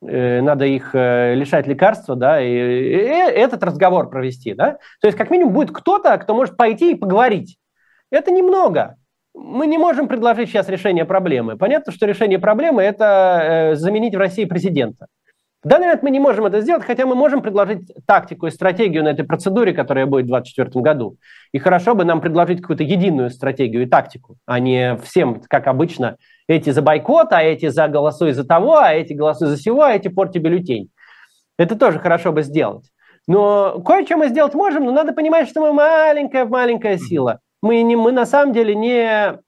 надо их лишать лекарства, да, и, и этот разговор провести, да. То есть, как минимум, будет кто-то, кто может пойти и поговорить. Это немного. Мы не можем предложить сейчас решение проблемы. Понятно, что решение проблемы – это заменить в России президента. В данный момент мы не можем это сделать, хотя мы можем предложить тактику и стратегию на этой процедуре, которая будет в 2024 году. И хорошо бы нам предложить какую-то единую стратегию и тактику, а не всем, как обычно, эти за бойкот, а эти за голосуй за того, а эти голосуй за сего, а эти порти бюллетень. Это тоже хорошо бы сделать. Но кое-что мы сделать можем, но надо понимать, что мы маленькая-маленькая сила. Мы, не, мы на самом деле не...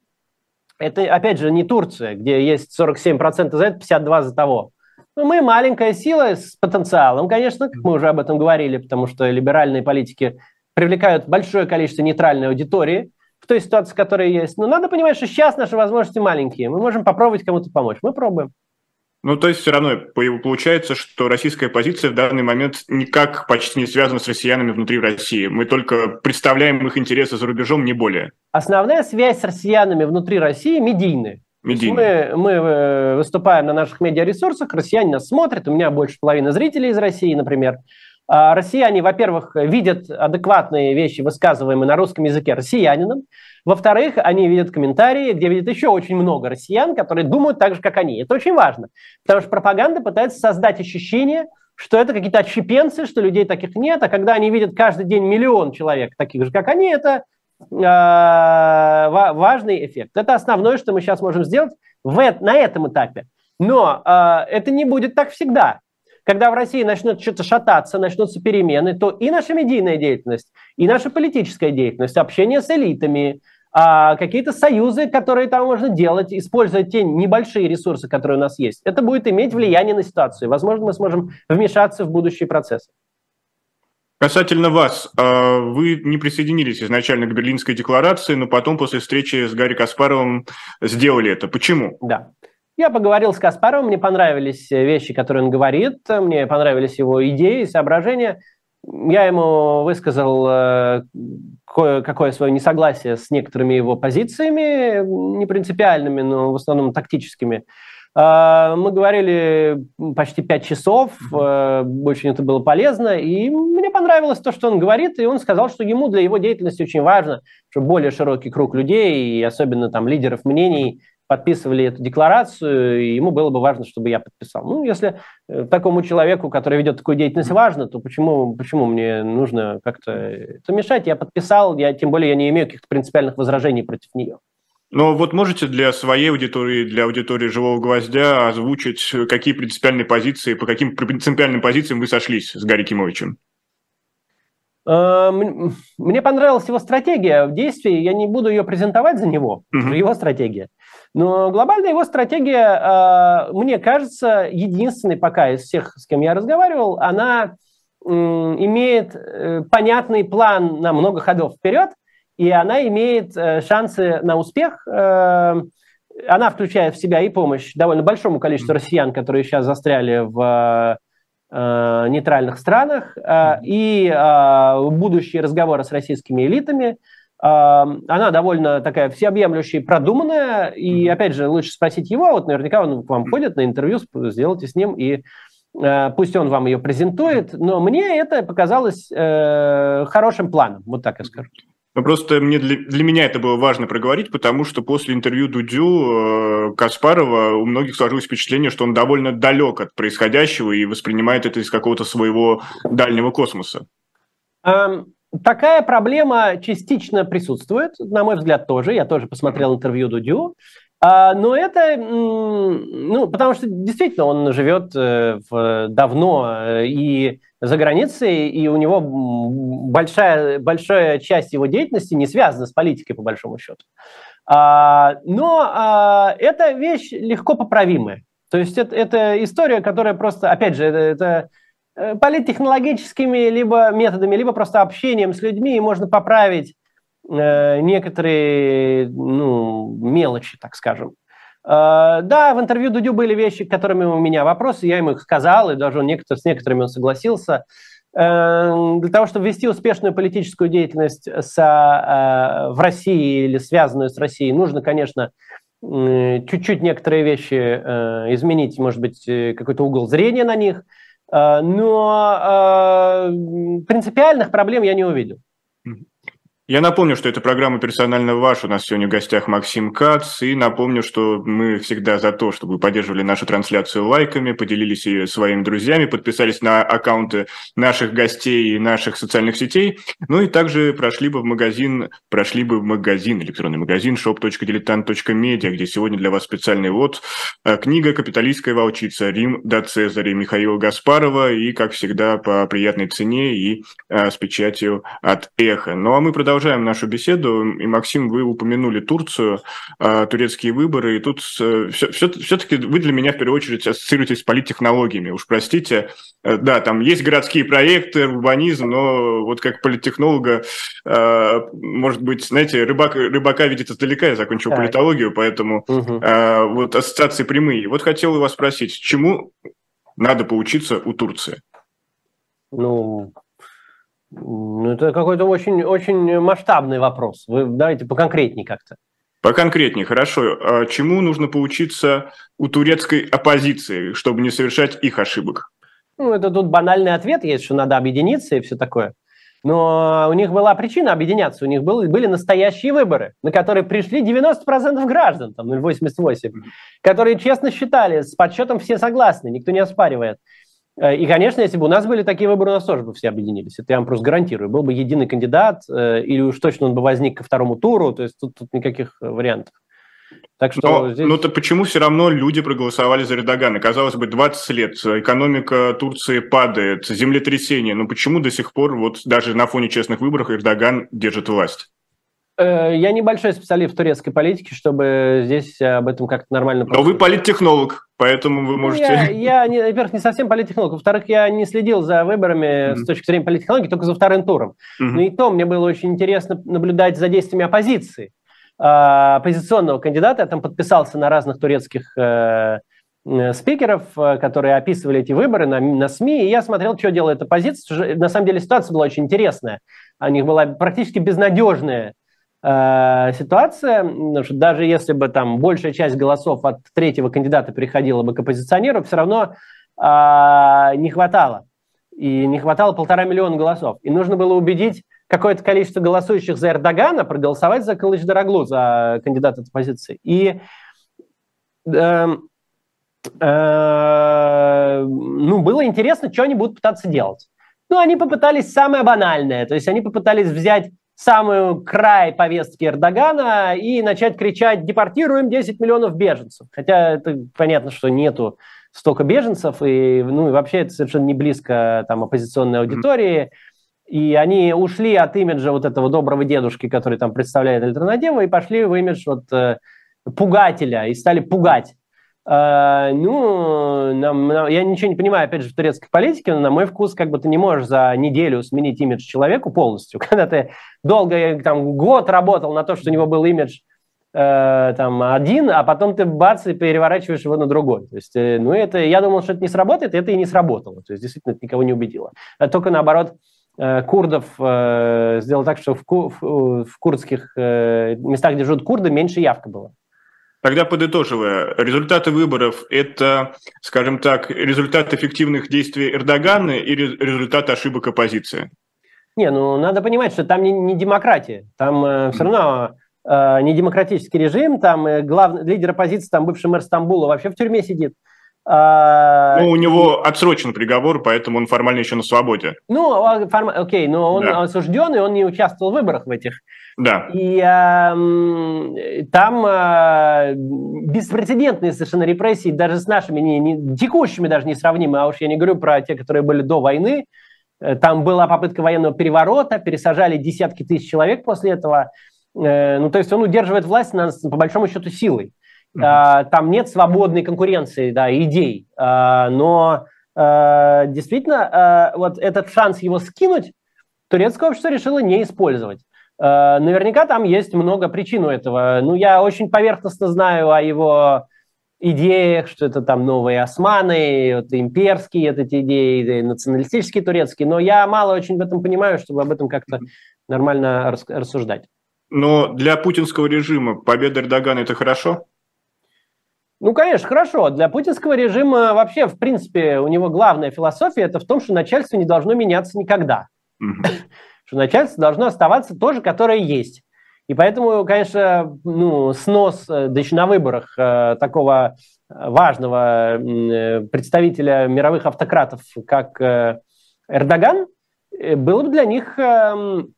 Это, опять же, не Турция, где есть 47% за это, 52% за того. Ну, мы маленькая сила с потенциалом, конечно, как мы уже об этом говорили, потому что либеральные политики привлекают большое количество нейтральной аудитории в той ситуации, которая есть. Но надо понимать, что сейчас наши возможности маленькие. Мы можем попробовать кому-то помочь. Мы пробуем. Ну, то есть все равно получается, что российская позиция в данный момент никак почти не связана с россиянами внутри России. Мы только представляем их интересы за рубежом, не более. Основная связь с россиянами внутри России медийная. Мы, мы э, выступаем на наших медиаресурсах, россияне нас смотрят, у меня больше половины зрителей из России, например. А россияне, во-первых, видят адекватные вещи, высказываемые на русском языке россиянином. Во-вторых, они видят комментарии, где видят еще очень много россиян, которые думают так же, как они. Это очень важно, потому что пропаганда пытается создать ощущение, что это какие-то отщепенцы, что людей таких нет, а когда они видят каждый день миллион человек таких же, как они, это важный эффект. Это основное, что мы сейчас можем сделать в, на этом этапе. Но э, это не будет так всегда. Когда в России начнет что-то шататься, начнутся перемены, то и наша медийная деятельность, и наша политическая деятельность, общение с элитами, а, какие-то союзы, которые там можно делать, используя те небольшие ресурсы, которые у нас есть, это будет иметь влияние на ситуацию. Возможно, мы сможем вмешаться в будущие процессы. Касательно вас, а, вы не присоединились изначально к Берлинской декларации, но потом после встречи с Гарри Каспаровым сделали это. Почему? Да. Я поговорил с Каспаровым, мне понравились вещи, которые он говорит, мне понравились его идеи, соображения. Я ему высказал э, какое свое несогласие с некоторыми его позициями, не принципиальными, но в основном тактическими. А, мы говорили почти пять часов, э, очень это было полезно, и мне понравилось то, что он говорит, и он сказал, что ему для его деятельности очень важно, чтобы более широкий круг людей, и особенно там лидеров мнений, подписывали эту декларацию, и ему было бы важно, чтобы я подписал. Ну, если э, такому человеку, который ведет такую деятельность, важно, то почему, почему мне нужно как-то это мешать? Я подписал, я, тем более я не имею каких-то принципиальных возражений против нее. Но вот можете для своей аудитории, для аудитории «Живого гвоздя» озвучить, какие принципиальные позиции, по каким принципиальным позициям вы сошлись с Гарри Кимовичем? Э, мне понравилась его стратегия в действии. Я не буду ее презентовать за него, угу. его стратегия. Но глобальная его стратегия, мне кажется, единственной пока из всех, с кем я разговаривал, она имеет э, понятный план на много ходов вперед, и она имеет э, шансы на успех. Э, она включает в себя и помощь довольно большому количеству россиян, которые сейчас застряли в э, нейтральных странах, и будущие разговоры с российскими элитами. Она довольно такая всеобъемлющая и продуманная, и, опять же, лучше спросить его, вот наверняка он к вам ходит на интервью, сделайте с ним, и пусть он вам ее презентует, но мне это показалось хорошим планом, вот так я скажу. Ну, просто мне для, для меня это было важно проговорить, потому что после интервью Дудю э, Каспарова у многих сложилось впечатление, что он довольно далек от происходящего и воспринимает это из какого-то своего дальнего космоса. Um... Такая проблема частично присутствует, на мой взгляд, тоже. Я тоже посмотрел интервью Дудю. А, но это, ну, потому что действительно он живет э, в, давно э, и за границей, и у него большая, большая часть его деятельности не связана с политикой, по большому счету. А, но а, это вещь легко поправимая. То есть это, это история, которая просто, опять же, это, это политтехнологическими либо методами, либо просто общением с людьми можно поправить э, некоторые ну, мелочи, так скажем. Uh, да, в интервью Дудю были вещи, которыми у меня вопросы, я ему их сказал, и даже некотор, с некоторыми он согласился. Uh, для того, чтобы вести успешную политическую деятельность с, uh, в России или связанную с Россией, нужно, конечно, чуть-чуть некоторые вещи изменить, может быть, какой-то угол зрения на них, но принципиальных проблем я не увидел. Я напомню, что это программа «Персонально ваш». У нас сегодня в гостях Максим Кац. И напомню, что мы всегда за то, чтобы вы поддерживали нашу трансляцию лайками, поделились ее своими друзьями, подписались на аккаунты наших гостей и наших социальных сетей. Ну и также прошли бы в магазин, прошли бы в магазин, электронный магазин shop.diletant.media, где сегодня для вас специальный вот э, книга «Капиталистская волчица. Рим до Цезаря» Михаила Гаспарова. И, как всегда, по приятной цене и а, с печатью от «Эхо». Ну а мы продолжаем продолжаем нашу беседу. И, Максим, вы упомянули Турцию, а, турецкие выборы. И тут все, все-таки вы для меня в первую очередь ассоциируетесь с политтехнологиями. Уж простите, э, да, там есть городские проекты, урбанизм, но вот как политтехнолога, а, может быть, знаете, рыбак, рыбака видит издалека, я закончил так. политологию, поэтому угу. вот ассоциации прямые. Вот хотел у вас спросить, чему надо поучиться у Турции? Ну, ну, это какой-то очень, очень масштабный вопрос. Вы давайте поконкретнее как-то. Поконкретнее, хорошо. А чему нужно поучиться у турецкой оппозиции, чтобы не совершать их ошибок? Ну, это тут банальный ответ есть, что надо объединиться и все такое. Но у них была причина объединяться. У них был, были настоящие выборы, на которые пришли 90% граждан, там 0,88, которые честно считали, с подсчетом все согласны, никто не оспаривает. Э, и, конечно, если бы у нас были такие выборы, у нас тоже бы все объединились. Это я вам просто гарантирую. Был бы единый кандидат, э, или уж точно он бы возник ко второму туру, то есть тут, тут никаких вариантов. Так что но, здесь... но то почему все равно люди проголосовали за Эрдогана? Казалось бы, 20 лет, экономика Турции падает, землетрясение. Но почему до сих пор, вот даже на фоне честных выборов, Эрдоган держит власть? Э, я небольшой специалист в турецкой политике, чтобы здесь об этом как-то нормально... Но вы политтехнолог, поэтому вы ну, можете... Я, я не, во-первых, не совсем политтехнолог. Во-вторых, я не следил за выборами mm-hmm. с точки зрения политтехнологии, только за вторым туром. Mm-hmm. Но и то мне было очень интересно наблюдать за действиями оппозиции. А, оппозиционного кандидата. Я там подписался на разных турецких э, э, спикеров, которые описывали эти выборы на, на СМИ, и я смотрел, что делает оппозиция. На самом деле ситуация была очень интересная. У них была практически безнадежная Э, ситуация, что даже если бы там большая часть голосов от третьего кандидата приходила бы к оппозиционеру, все равно э, не хватало. И не хватало полтора миллиона голосов. И нужно было убедить какое-то количество голосующих за Эрдогана проголосовать за Калыч Дороглу, за кандидата от оппозиции. И э, э, ну, было интересно, что они будут пытаться делать. Ну, они попытались самое банальное, то есть они попытались взять самую край повестки Эрдогана и начать кричать «депортируем 10 миллионов беженцев». Хотя это понятно, что нету столько беженцев, и, ну, и вообще это совершенно не близко там, оппозиционной аудитории. И они ушли от имиджа вот этого доброго дедушки, который там представляет альтернативу, и пошли в имидж вот э, пугателя, и стали пугать ну, нам, нам, я ничего не понимаю, опять же, в турецкой политике, но на мой вкус, как бы ты не можешь за неделю сменить имидж человеку полностью. Когда ты долго, там, год работал на то, что у него был имидж э, там один, а потом ты бац и переворачиваешь его на другой. То есть, э, ну, это, я думал, что это не сработает, и это и не сработало. То есть, действительно, это никого не убедило. А только наоборот, э, курдов э, сделал так, что в, ку, в, курдских э, местах, где живут курды, меньше явка была. Тогда подытоживая, результаты выборов – это, скажем так, результат эффективных действий Эрдогана или результат ошибок оппозиции? Не, ну надо понимать, что там не, не демократия, там э, все равно э, не демократический режим, там э, главный лидер оппозиции, там бывший мэр Стамбула вообще в тюрьме сидит. А, ну, у него отсрочен приговор, поэтому он формально еще на свободе. Ну, а, форм... окей, но он да. осужден, и он не участвовал в выборах в этих. Да. И а, там а, беспрецедентные совершенно репрессии, даже с нашими, не, не, текущими даже не сравнимы, а уж я не говорю про те, которые были до войны. Э, там была попытка военного переворота, пересажали десятки тысяч человек после этого. Э, ну, то есть он удерживает власть, на, по большому счету, силой. Mm-hmm. Там нет свободной конкуренции, да, идей. А, но а, действительно, вот этот шанс его скинуть турецкое общество решило не использовать. Наверняка там есть много причин у этого. Ну, я очень поверхностно знаю о его идеях, что это там новые османы, это имперские это эти идеи, националистические турецкие, но я мало очень в этом понимаю, чтобы об этом как-то нормально рассуждать. Но для путинского режима победа Эрдогана – это хорошо? Ну, конечно, хорошо. Для путинского режима вообще, в принципе, у него главная философия это в том, что начальство не должно меняться никогда. Что начальство должно оставаться то же, которое есть. И поэтому, конечно, ну, снос, да еще на выборах, э, такого важного э, представителя мировых автократов, как э, Эрдоган, э, было бы для них эм,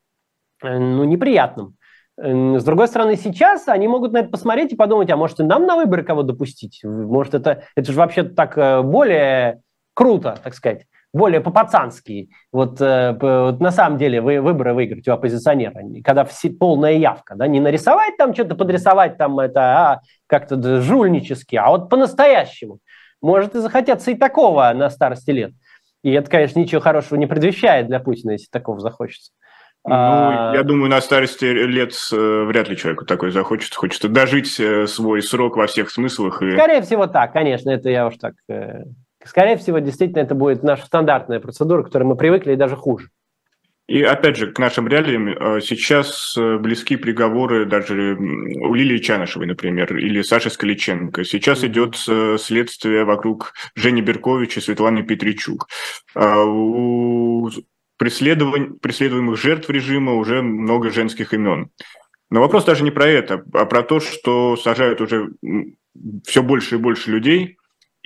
ну, неприятным. С другой стороны, сейчас они могут на это посмотреть и подумать, а может и нам на выборы кого допустить? Может это, это же вообще так более круто, так сказать более по-пацански. Вот, э, вот на самом деле вы выборы выиграть у оппозиционера, когда все, полная явка, да, не нарисовать там что-то, подрисовать там это, а как-то жульнически, а вот по-настоящему. Может и захотеться и такого на старости лет. И это, конечно, ничего хорошего не предвещает для Путина, если такого захочется. Ну, а... я думаю, на старости лет э, вряд ли человеку такой захочется. Хочется дожить э, свой срок во всех смыслах. И... Скорее всего так, конечно, это я уж так Скорее всего, действительно, это будет наша стандартная процедура, к которой мы привыкли, и даже хуже. И опять же, к нашим реалиям э, сейчас э, близки приговоры даже у Лилии Чанышевой, например, или Саши Скаличенко. Сейчас идет э, следствие вокруг Жени Берковича и Светланы Петричук. А у преследуемых жертв режима уже много женских имен. Но вопрос даже не про это, а про то, что сажают уже все больше и больше людей,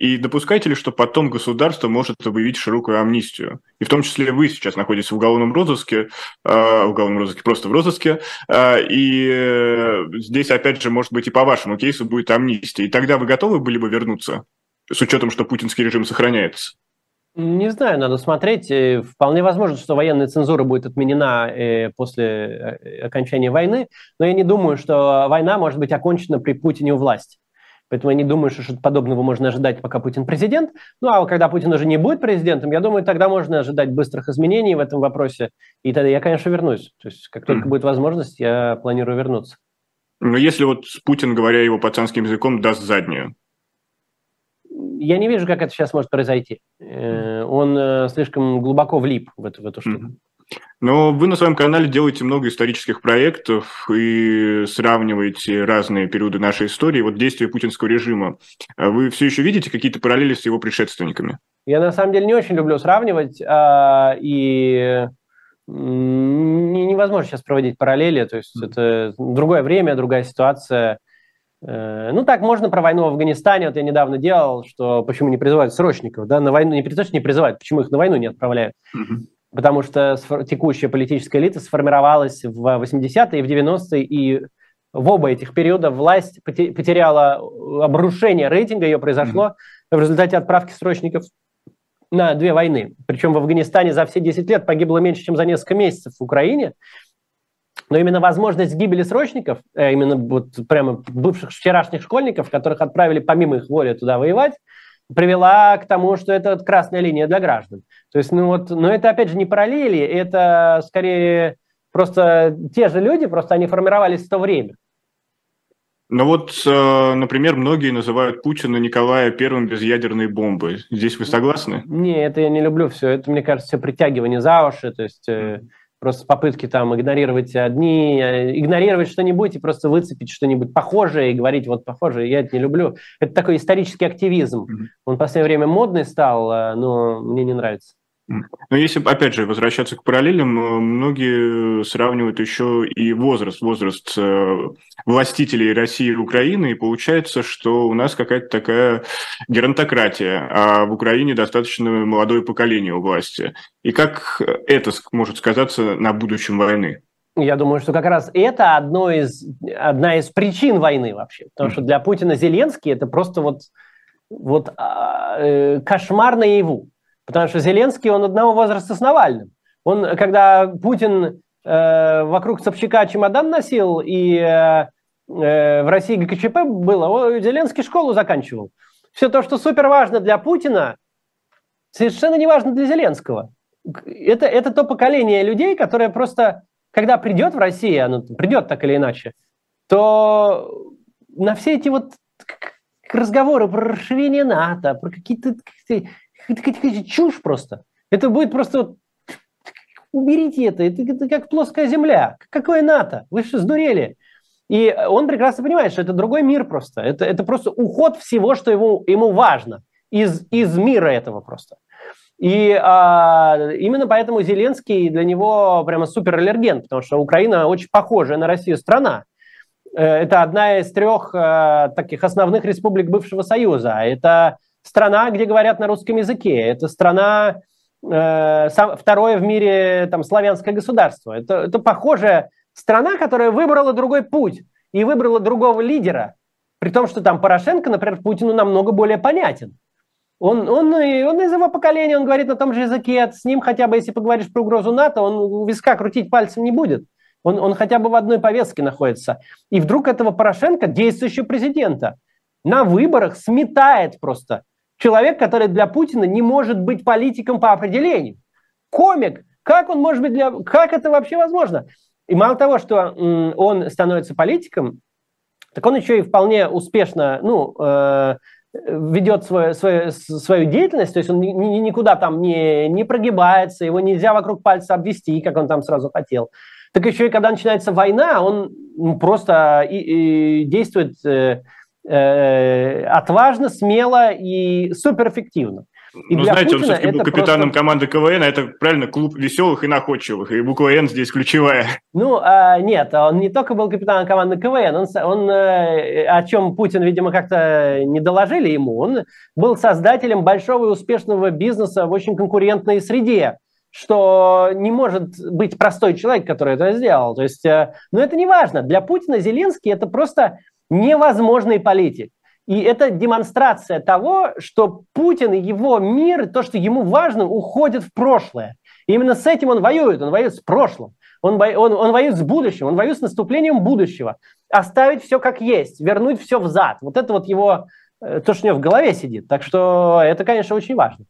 и допускаете ли, что потом государство может объявить широкую амнистию? И в том числе вы сейчас находитесь в уголовном розыске, э, в уголовном розыске, просто в розыске, э, и э, здесь, опять же, может быть, и по вашему кейсу будет амнистия. И тогда вы готовы были бы вернуться, с учетом, что путинский режим сохраняется? Не знаю, надо смотреть. Вполне возможно, что военная цензура будет отменена после окончания войны, но я не думаю, что война может быть окончена при Путине у власти. Поэтому я не думаю, что что-то подобного можно ожидать, пока Путин президент. Ну, а когда Путин уже не будет президентом, я думаю, тогда можно ожидать быстрых изменений в этом вопросе. И тогда я, конечно, вернусь. То есть, как только будет возможность, я планирую вернуться. Но если вот Путин, говоря его пацанским языком, даст заднюю? Я не вижу, как это сейчас может произойти. Mm-hmm. Он э, слишком глубоко влип в эту, в эту штуку. Mm-hmm. Но вы на своем канале делаете много исторических проектов и сравниваете разные периоды нашей истории. Вот действия путинского режима. А вы все еще видите какие-то параллели с его предшественниками? Я на самом деле не очень люблю сравнивать, а, и невозможно сейчас проводить параллели. То есть это другое время, другая ситуация. Э, ну, так можно про войну в Афганистане. Вот я недавно делал, что почему не призывают срочников, да, на войну, не не призывают, почему их на войну не отправляют. Угу потому что текущая политическая элита сформировалась в 80-е и в 90-е, и в оба этих периода власть потеряла обрушение рейтинга, ее произошло mm-hmm. в результате отправки срочников на две войны. Причем в Афганистане за все 10 лет погибло меньше, чем за несколько месяцев в Украине. Но именно возможность гибели срочников, э, именно вот прямо бывших вчерашних школьников, которых отправили помимо их воли туда воевать, привела к тому, что это красная линия для граждан. То есть, ну вот, но это опять же не параллели, это скорее просто те же люди, просто они формировались в то время. Ну вот, э, например, многие называют Путина Николая первым без ядерной бомбы. Здесь вы согласны? Не, это я не люблю все. Это, мне кажется, все притягивание за уши. То есть mm просто попытки там игнорировать одни, э, игнорировать что-нибудь и просто выцепить что-нибудь похожее и говорить вот похожее, я это не люблю. Это такой исторический активизм. Он в последнее время модный стал, э, но мне не нравится. Но если, опять же, возвращаться к параллелям, э, многие сравнивают еще и возраст, возраст э, властителей России и Украины, и получается, что у нас какая-то такая геронтократия, а в Украине достаточно молодое поколение у власти. И как это может сказаться на будущем войны? Я думаю, что как раз это одно из, одна из причин войны вообще. Потому что для Путина Зеленский это просто вот, вот а, э, кошмар наяву. Потому что Зеленский, он одного возраста с Навальным. Он, когда Путин э, вокруг Собчака чемодан носил, и э, э, в России ГКЧП было, Зеленский школу заканчивал. Все то, что супер важно для Путина, совершенно не важно для Зеленского. Это, это то поколение людей, которое просто, когда придет в Россию, оно придет так или иначе, то на все эти вот разговоры про расширение НАТО, про какие-то это чушь просто. Это будет просто... Уберите это. это. Это как плоская земля. Какое НАТО? Вы что, сдурели? И он прекрасно понимает, что это другой мир просто. Это, это просто уход всего, что ему, ему важно из, из мира этого просто. И а, именно поэтому Зеленский для него прямо супер аллерген, потому что Украина очень похожая на Россию страна. Э, это одна из трех а, таких основных республик бывшего Союза. Это страна, где говорят на русском языке. Это страна э, сам, второе в мире там славянское государство. Это, это похожая страна, которая выбрала другой путь и выбрала другого лидера, при том, что там Порошенко, например, Путину намного более понятен. Он, он, он из его поколения, он говорит на том же языке, с ним хотя бы, если поговоришь про угрозу НАТО, он у виска крутить пальцем не будет. Он, он хотя бы в одной повестке находится. И вдруг этого Порошенко, действующего президента, на выборах сметает просто. Человек, который для Путина не может быть политиком по определению. Комик. Как он может быть для... Как это вообще возможно? И мало того, что он становится политиком, так он еще и вполне успешно, ну, э, ведет свою, свою, свою деятельность, то есть он ни, ни, никуда там не, не прогибается, его нельзя вокруг пальца обвести, как он там сразу хотел. Так еще и когда начинается война, он ну, просто и, и действует э, э, отважно, смело и суперэффективно. И ну, знаете, Путина он все-таки был капитаном просто... команды КВН, а это правильно клуб веселых и находчивых, и буква «Н» здесь ключевая. Ну, а, нет, он не только был капитаном команды КВН, он, он, э, о чем Путин, видимо, как-то не доложили ему, он был создателем большого и успешного бизнеса в очень конкурентной среде, что не может быть простой человек, который это сделал. То есть, э, но это не важно. Для Путина Зеленский – это просто невозможный политик. И это демонстрация того, что Путин и его мир, то, что ему важно, уходит в прошлое. И именно с этим он воюет, он воюет с прошлым. Он, он, он воюет с будущим, он воюет с наступлением будущего. Оставить все как есть, вернуть все взад. Вот это вот его, э, то, что у него в голове сидит. Так что это, конечно, очень важно.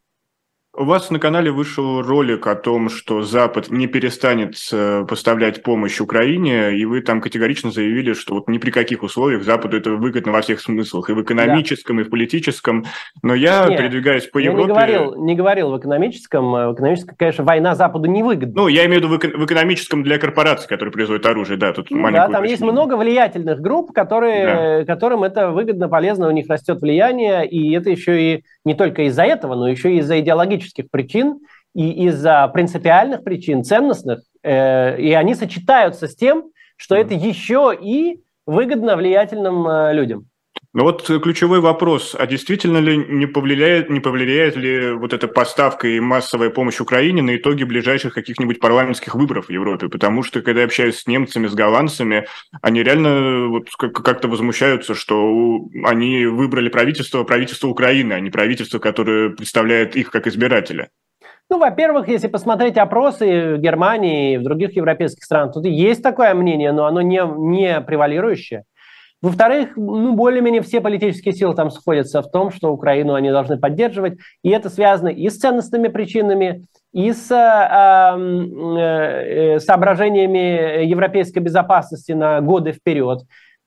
У вас на канале вышел ролик о том, что Запад не перестанет э, поставлять помощь Украине, и вы там категорично заявили, что вот ни при каких условиях Западу это выгодно во всех смыслах, и в экономическом, да. и в политическом. Но я, Нет, передвигаясь по я Европе... не говорил, не говорил в экономическом. В экономическом, конечно, война Западу не выгодна. Ну, я имею в виду в экономическом для корпораций, которые производят оружие, да, тут ну, Да, там есть много влиятельных групп, которые, да. которым это выгодно, полезно, у них растет влияние, и это еще и не только из-за этого, но еще и из-за идеологических причин и из-за принципиальных причин, ценностных, э, и они сочетаются с тем, что это еще и выгодно влиятельным э, людям. Ну вот ключевой вопрос, а действительно ли не повлияет, не повлияет ли вот эта поставка и массовая помощь Украине на итоги ближайших каких-нибудь парламентских выборов в Европе? Потому что, когда я общаюсь с немцами, с голландцами, они реально вот как-то возмущаются, что они выбрали правительство, правительство Украины, а не правительство, которое представляет их как избирателя. Ну, во-первых, если посмотреть опросы в Германии и в других европейских странах, тут есть такое мнение, но оно не, не превалирующее. Во-вторых, ну, более-менее все политические силы там сходятся в том, что Украину они должны поддерживать, и это связано и с ценностными причинами, и с э, э, соображениями европейской безопасности на годы вперед,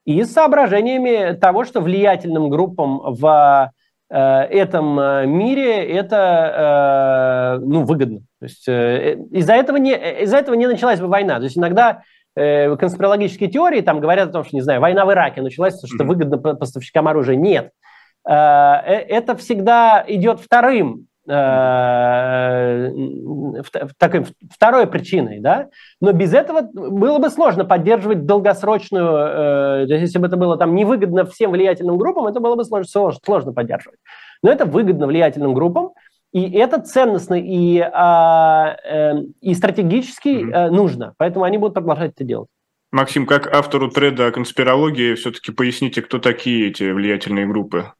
и с соображениями того, что влиятельным группам в э, этом мире это э, ну, выгодно. То есть э, из-за этого, не, из-за этого не началась бы война. То есть иногда э, конспирологические теории там говорят о том, что, не знаю, война в Ираке началась, что mm-hmm. выгодно поставщикам оружия. Нет. Э, э, это всегда идет вторым такой, второй причиной, да, но без этого было бы сложно поддерживать долгосрочную, э, если бы это было там невыгодно всем влиятельным группам, это было бы сложно, сложно поддерживать. Но это выгодно влиятельным группам, и это ценностно и, а, э, и стратегически mm-hmm. нужно. Поэтому они будут продолжать это делать. Максим, как автору треда о конспирологии, все-таки поясните, кто такие эти влиятельные группы?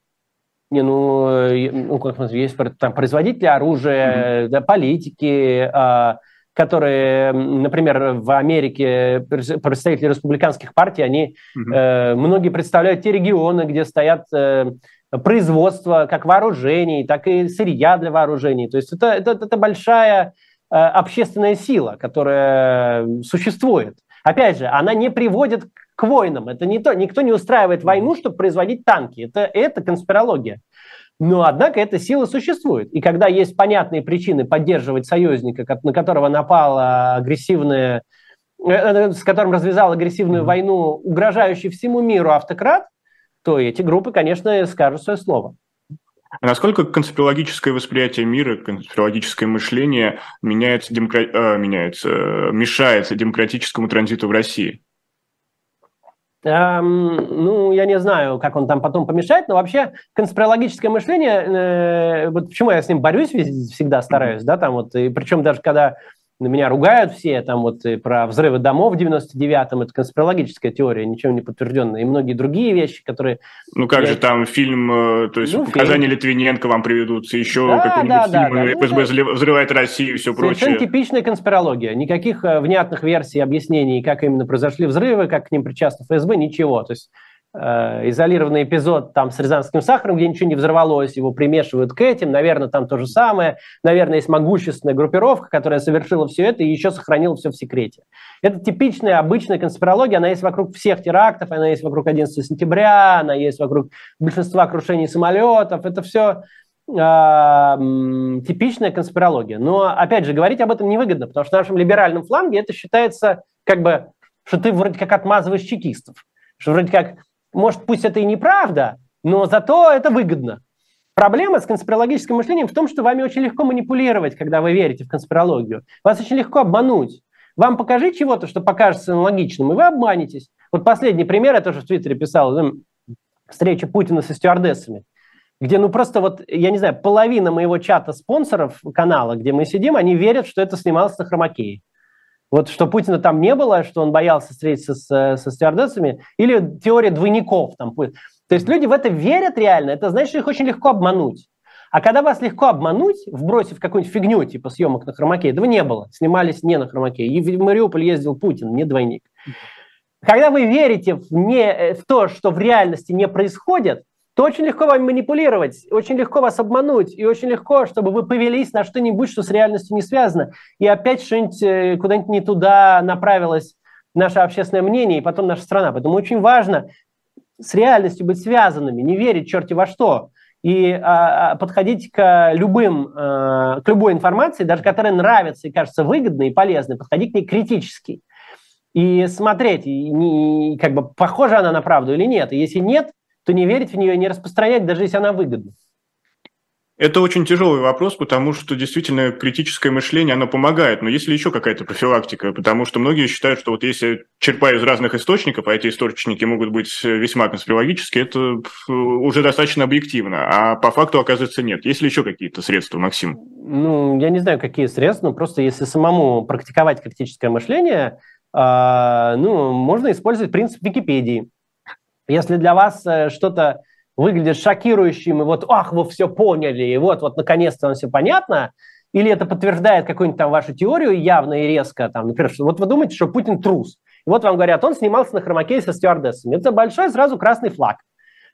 Не, ну, э, ну как есть там, производители оружия, mm-hmm. да, политики, а, которые, например, в Америке представители республиканских партий, они mm-hmm. э, многие представляют те регионы, где стоят э, производства как вооружений, так и сырья для вооружений. То есть это, это, это большая э, общественная сила, которая существует. Опять же, она не приводит к войнам. Это не то, никто не устраивает войну, чтобы производить танки. Это, это конспирология. Но, однако, эта сила существует. И когда есть понятные причины поддерживать союзника, на которого напала агрессивная с которым развязал агрессивную войну, угрожающий всему миру автократ, то эти группы, конечно, скажут свое слово. А насколько конспирологическое восприятие мира, конспирологическое мышление меняется, демокра... э, меняется, мешается демократическому транзиту в России? Эм, ну, я не знаю, как он там потом помешает, но вообще конспирологическое мышление, э, вот почему я с ним борюсь всегда стараюсь, да, там вот, и причем даже когда на меня ругают все, там вот и про взрывы домов в 99-м, это конспирологическая теория, ничем не подтвержденная, и многие другие вещи, которые... Ну как я... же там фильм, э, то есть ну, показания фильм. Литвиненко вам приведутся, еще да, какой-нибудь да, фильм, да. ФСБ ну, взрывает Россию и все Совершенно прочее. Совершенно типичная конспирология, никаких э, внятных версий, объяснений, как именно произошли взрывы, как к ним причастны ФСБ, ничего, то есть Э, изолированный эпизод там с рязанским сахаром, где ничего не взорвалось, его примешивают к этим, наверное, там то же самое, наверное, есть могущественная группировка, которая совершила все это и еще сохранила все в секрете. Это типичная, обычная конспирология, она есть вокруг всех терактов, она есть вокруг 11 сентября, она есть вокруг большинства крушений самолетов, это все э, типичная конспирология. Но, опять же, говорить об этом невыгодно, потому что в нашем либеральном фланге это считается как бы, что ты вроде как отмазываешь чекистов, что вроде как может, пусть это и неправда, но зато это выгодно. Проблема с конспирологическим мышлением в том, что вами очень легко манипулировать, когда вы верите в конспирологию. Вас очень легко обмануть. Вам покажи чего-то, что покажется логичным, и вы обманетесь. Вот последний пример, я тоже в Твиттере писал, ну, встреча Путина со стюардессами, где, ну, просто вот, я не знаю, половина моего чата спонсоров канала, где мы сидим, они верят, что это снималось на хромакее. Вот что Путина там не было, что он боялся встретиться с, со стюардессами, или теория двойников там. То есть люди в это верят реально, это значит, что их очень легко обмануть. А когда вас легко обмануть, вбросив какую-нибудь фигню, типа съемок на хромаке, этого не было. Снимались не на хромаке. И в Мариуполь ездил Путин, не двойник. Когда вы верите в, не, в то, что в реальности не происходит, то очень легко вам манипулировать, очень легко вас обмануть, и очень легко, чтобы вы повелись на что-нибудь, что с реальностью не связано, и опять что-нибудь э, куда-нибудь не туда направилось наше общественное мнение, и потом наша страна. Поэтому очень важно с реальностью быть связанными, не верить черти во что, и а, а подходить к любым, а, к любой информации, даже которая нравится и кажется выгодной и полезной, подходить к ней критически. И смотреть, и, и, как бы похожа она на правду или нет. И если нет, то не верить в нее и не распространять, даже если она выгодна. Это очень тяжелый вопрос, потому что действительно критическое мышление, оно помогает. Но есть ли еще какая-то профилактика? Потому что многие считают, что вот если черпаю из разных источников, а эти источники могут быть весьма конспирологические, это уже достаточно объективно. А по факту, оказывается, нет. Есть ли еще какие-то средства, Максим? Ну, я не знаю, какие средства, но просто если самому практиковать критическое мышление, э, ну, можно использовать принцип Википедии. Если для вас э, что-то выглядит шокирующим, и вот, ах, вы все поняли, и вот, вот наконец-то вам все понятно, или это подтверждает какую-нибудь там вашу теорию явно и резко, там, например, что вот вы думаете, что Путин трус, и вот вам говорят, он снимался на хромакее со стюардессами. Это большой сразу красный флаг.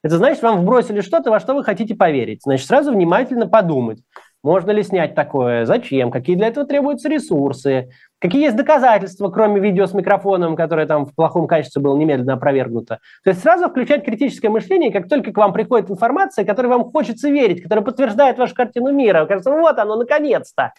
Это значит, вам вбросили что-то, во что вы хотите поверить. Значит, сразу внимательно подумать, можно ли снять такое, зачем, какие для этого требуются ресурсы, Какие есть доказательства, кроме видео с микрофоном, которое там в плохом качестве было немедленно опровергнуто? То есть сразу включать критическое мышление, как только к вам приходит информация, которой вам хочется верить, которая подтверждает вашу картину мира. Кажется, вот оно, наконец-то.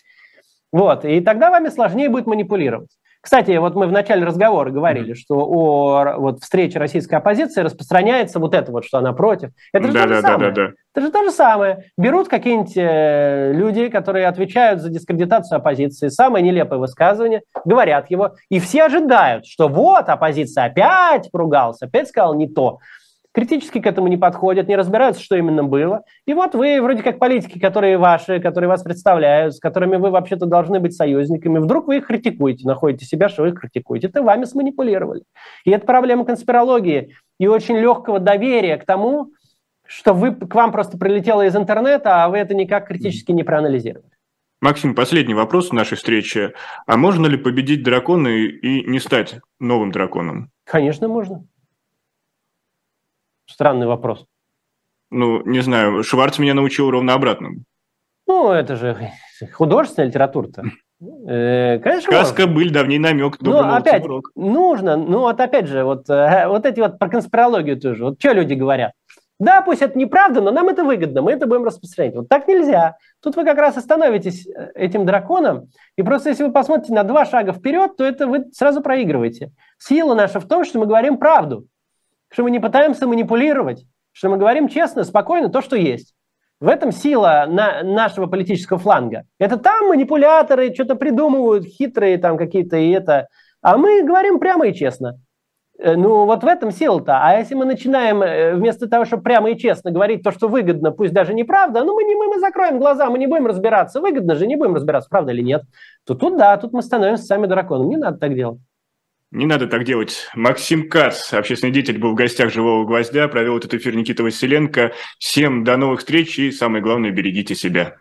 Вот, и тогда вами сложнее будет манипулировать. Кстати, вот мы в начале разговора говорили, что о вот, встрече российской оппозиции распространяется вот это вот, что она против. Это же да, то же да, самое. Да, да, да. Это же то же самое. Берут какие-нибудь э, люди, которые отвечают за дискредитацию оппозиции, самое нелепое высказывание, говорят его, и все ожидают, что вот оппозиция опять поругалась, опять сказал не то критически к этому не подходят, не разбираются, что именно было. И вот вы вроде как политики, которые ваши, которые вас представляют, с которыми вы вообще-то должны быть союзниками, вдруг вы их критикуете, находите себя, что вы их критикуете. Это вами сманипулировали. И это проблема конспирологии и очень легкого доверия к тому, что вы, к вам просто прилетело из интернета, а вы это никак критически не проанализировали. Максим, последний вопрос нашей встрече. А можно ли победить дракона и не стать новым драконом? Конечно, можно. Странный вопрос. Ну, не знаю, Шварц меня научил ровно обратному. Ну, это же художественная литература-то. Э, конечно, Сказка, был давний намек, Ну, опять, урок. нужно, ну, вот опять же, вот, э, вот эти вот про конспирологию тоже, вот что люди говорят? Да, пусть это неправда, но нам это выгодно, мы это будем распространять. Вот так нельзя. Тут вы как раз остановитесь э, этим драконом, и просто если вы посмотрите на два шага вперед, то это вы сразу проигрываете. Сила наша в том, что мы говорим правду, что мы не пытаемся манипулировать, что мы говорим честно, спокойно то, что есть. В этом сила на нашего политического фланга. Это там манипуляторы что-то придумывают, хитрые там какие-то и это. А мы говорим прямо и честно. Э, ну, вот в этом сила-то. А если мы начинаем э, вместо того, чтобы прямо и честно говорить то, что выгодно, пусть даже неправда, ну, мы, не, мы, мы закроем глаза, мы не будем разбираться, выгодно же, не будем разбираться, правда или нет, то тут да, тут мы становимся сами драконом. Не надо так делать. Не надо так делать. Максим Кац, общественный деятель, был в гостях «Живого гвоздя», провел этот эфир Никита Василенко. Всем до новых встреч и, самое главное, берегите себя.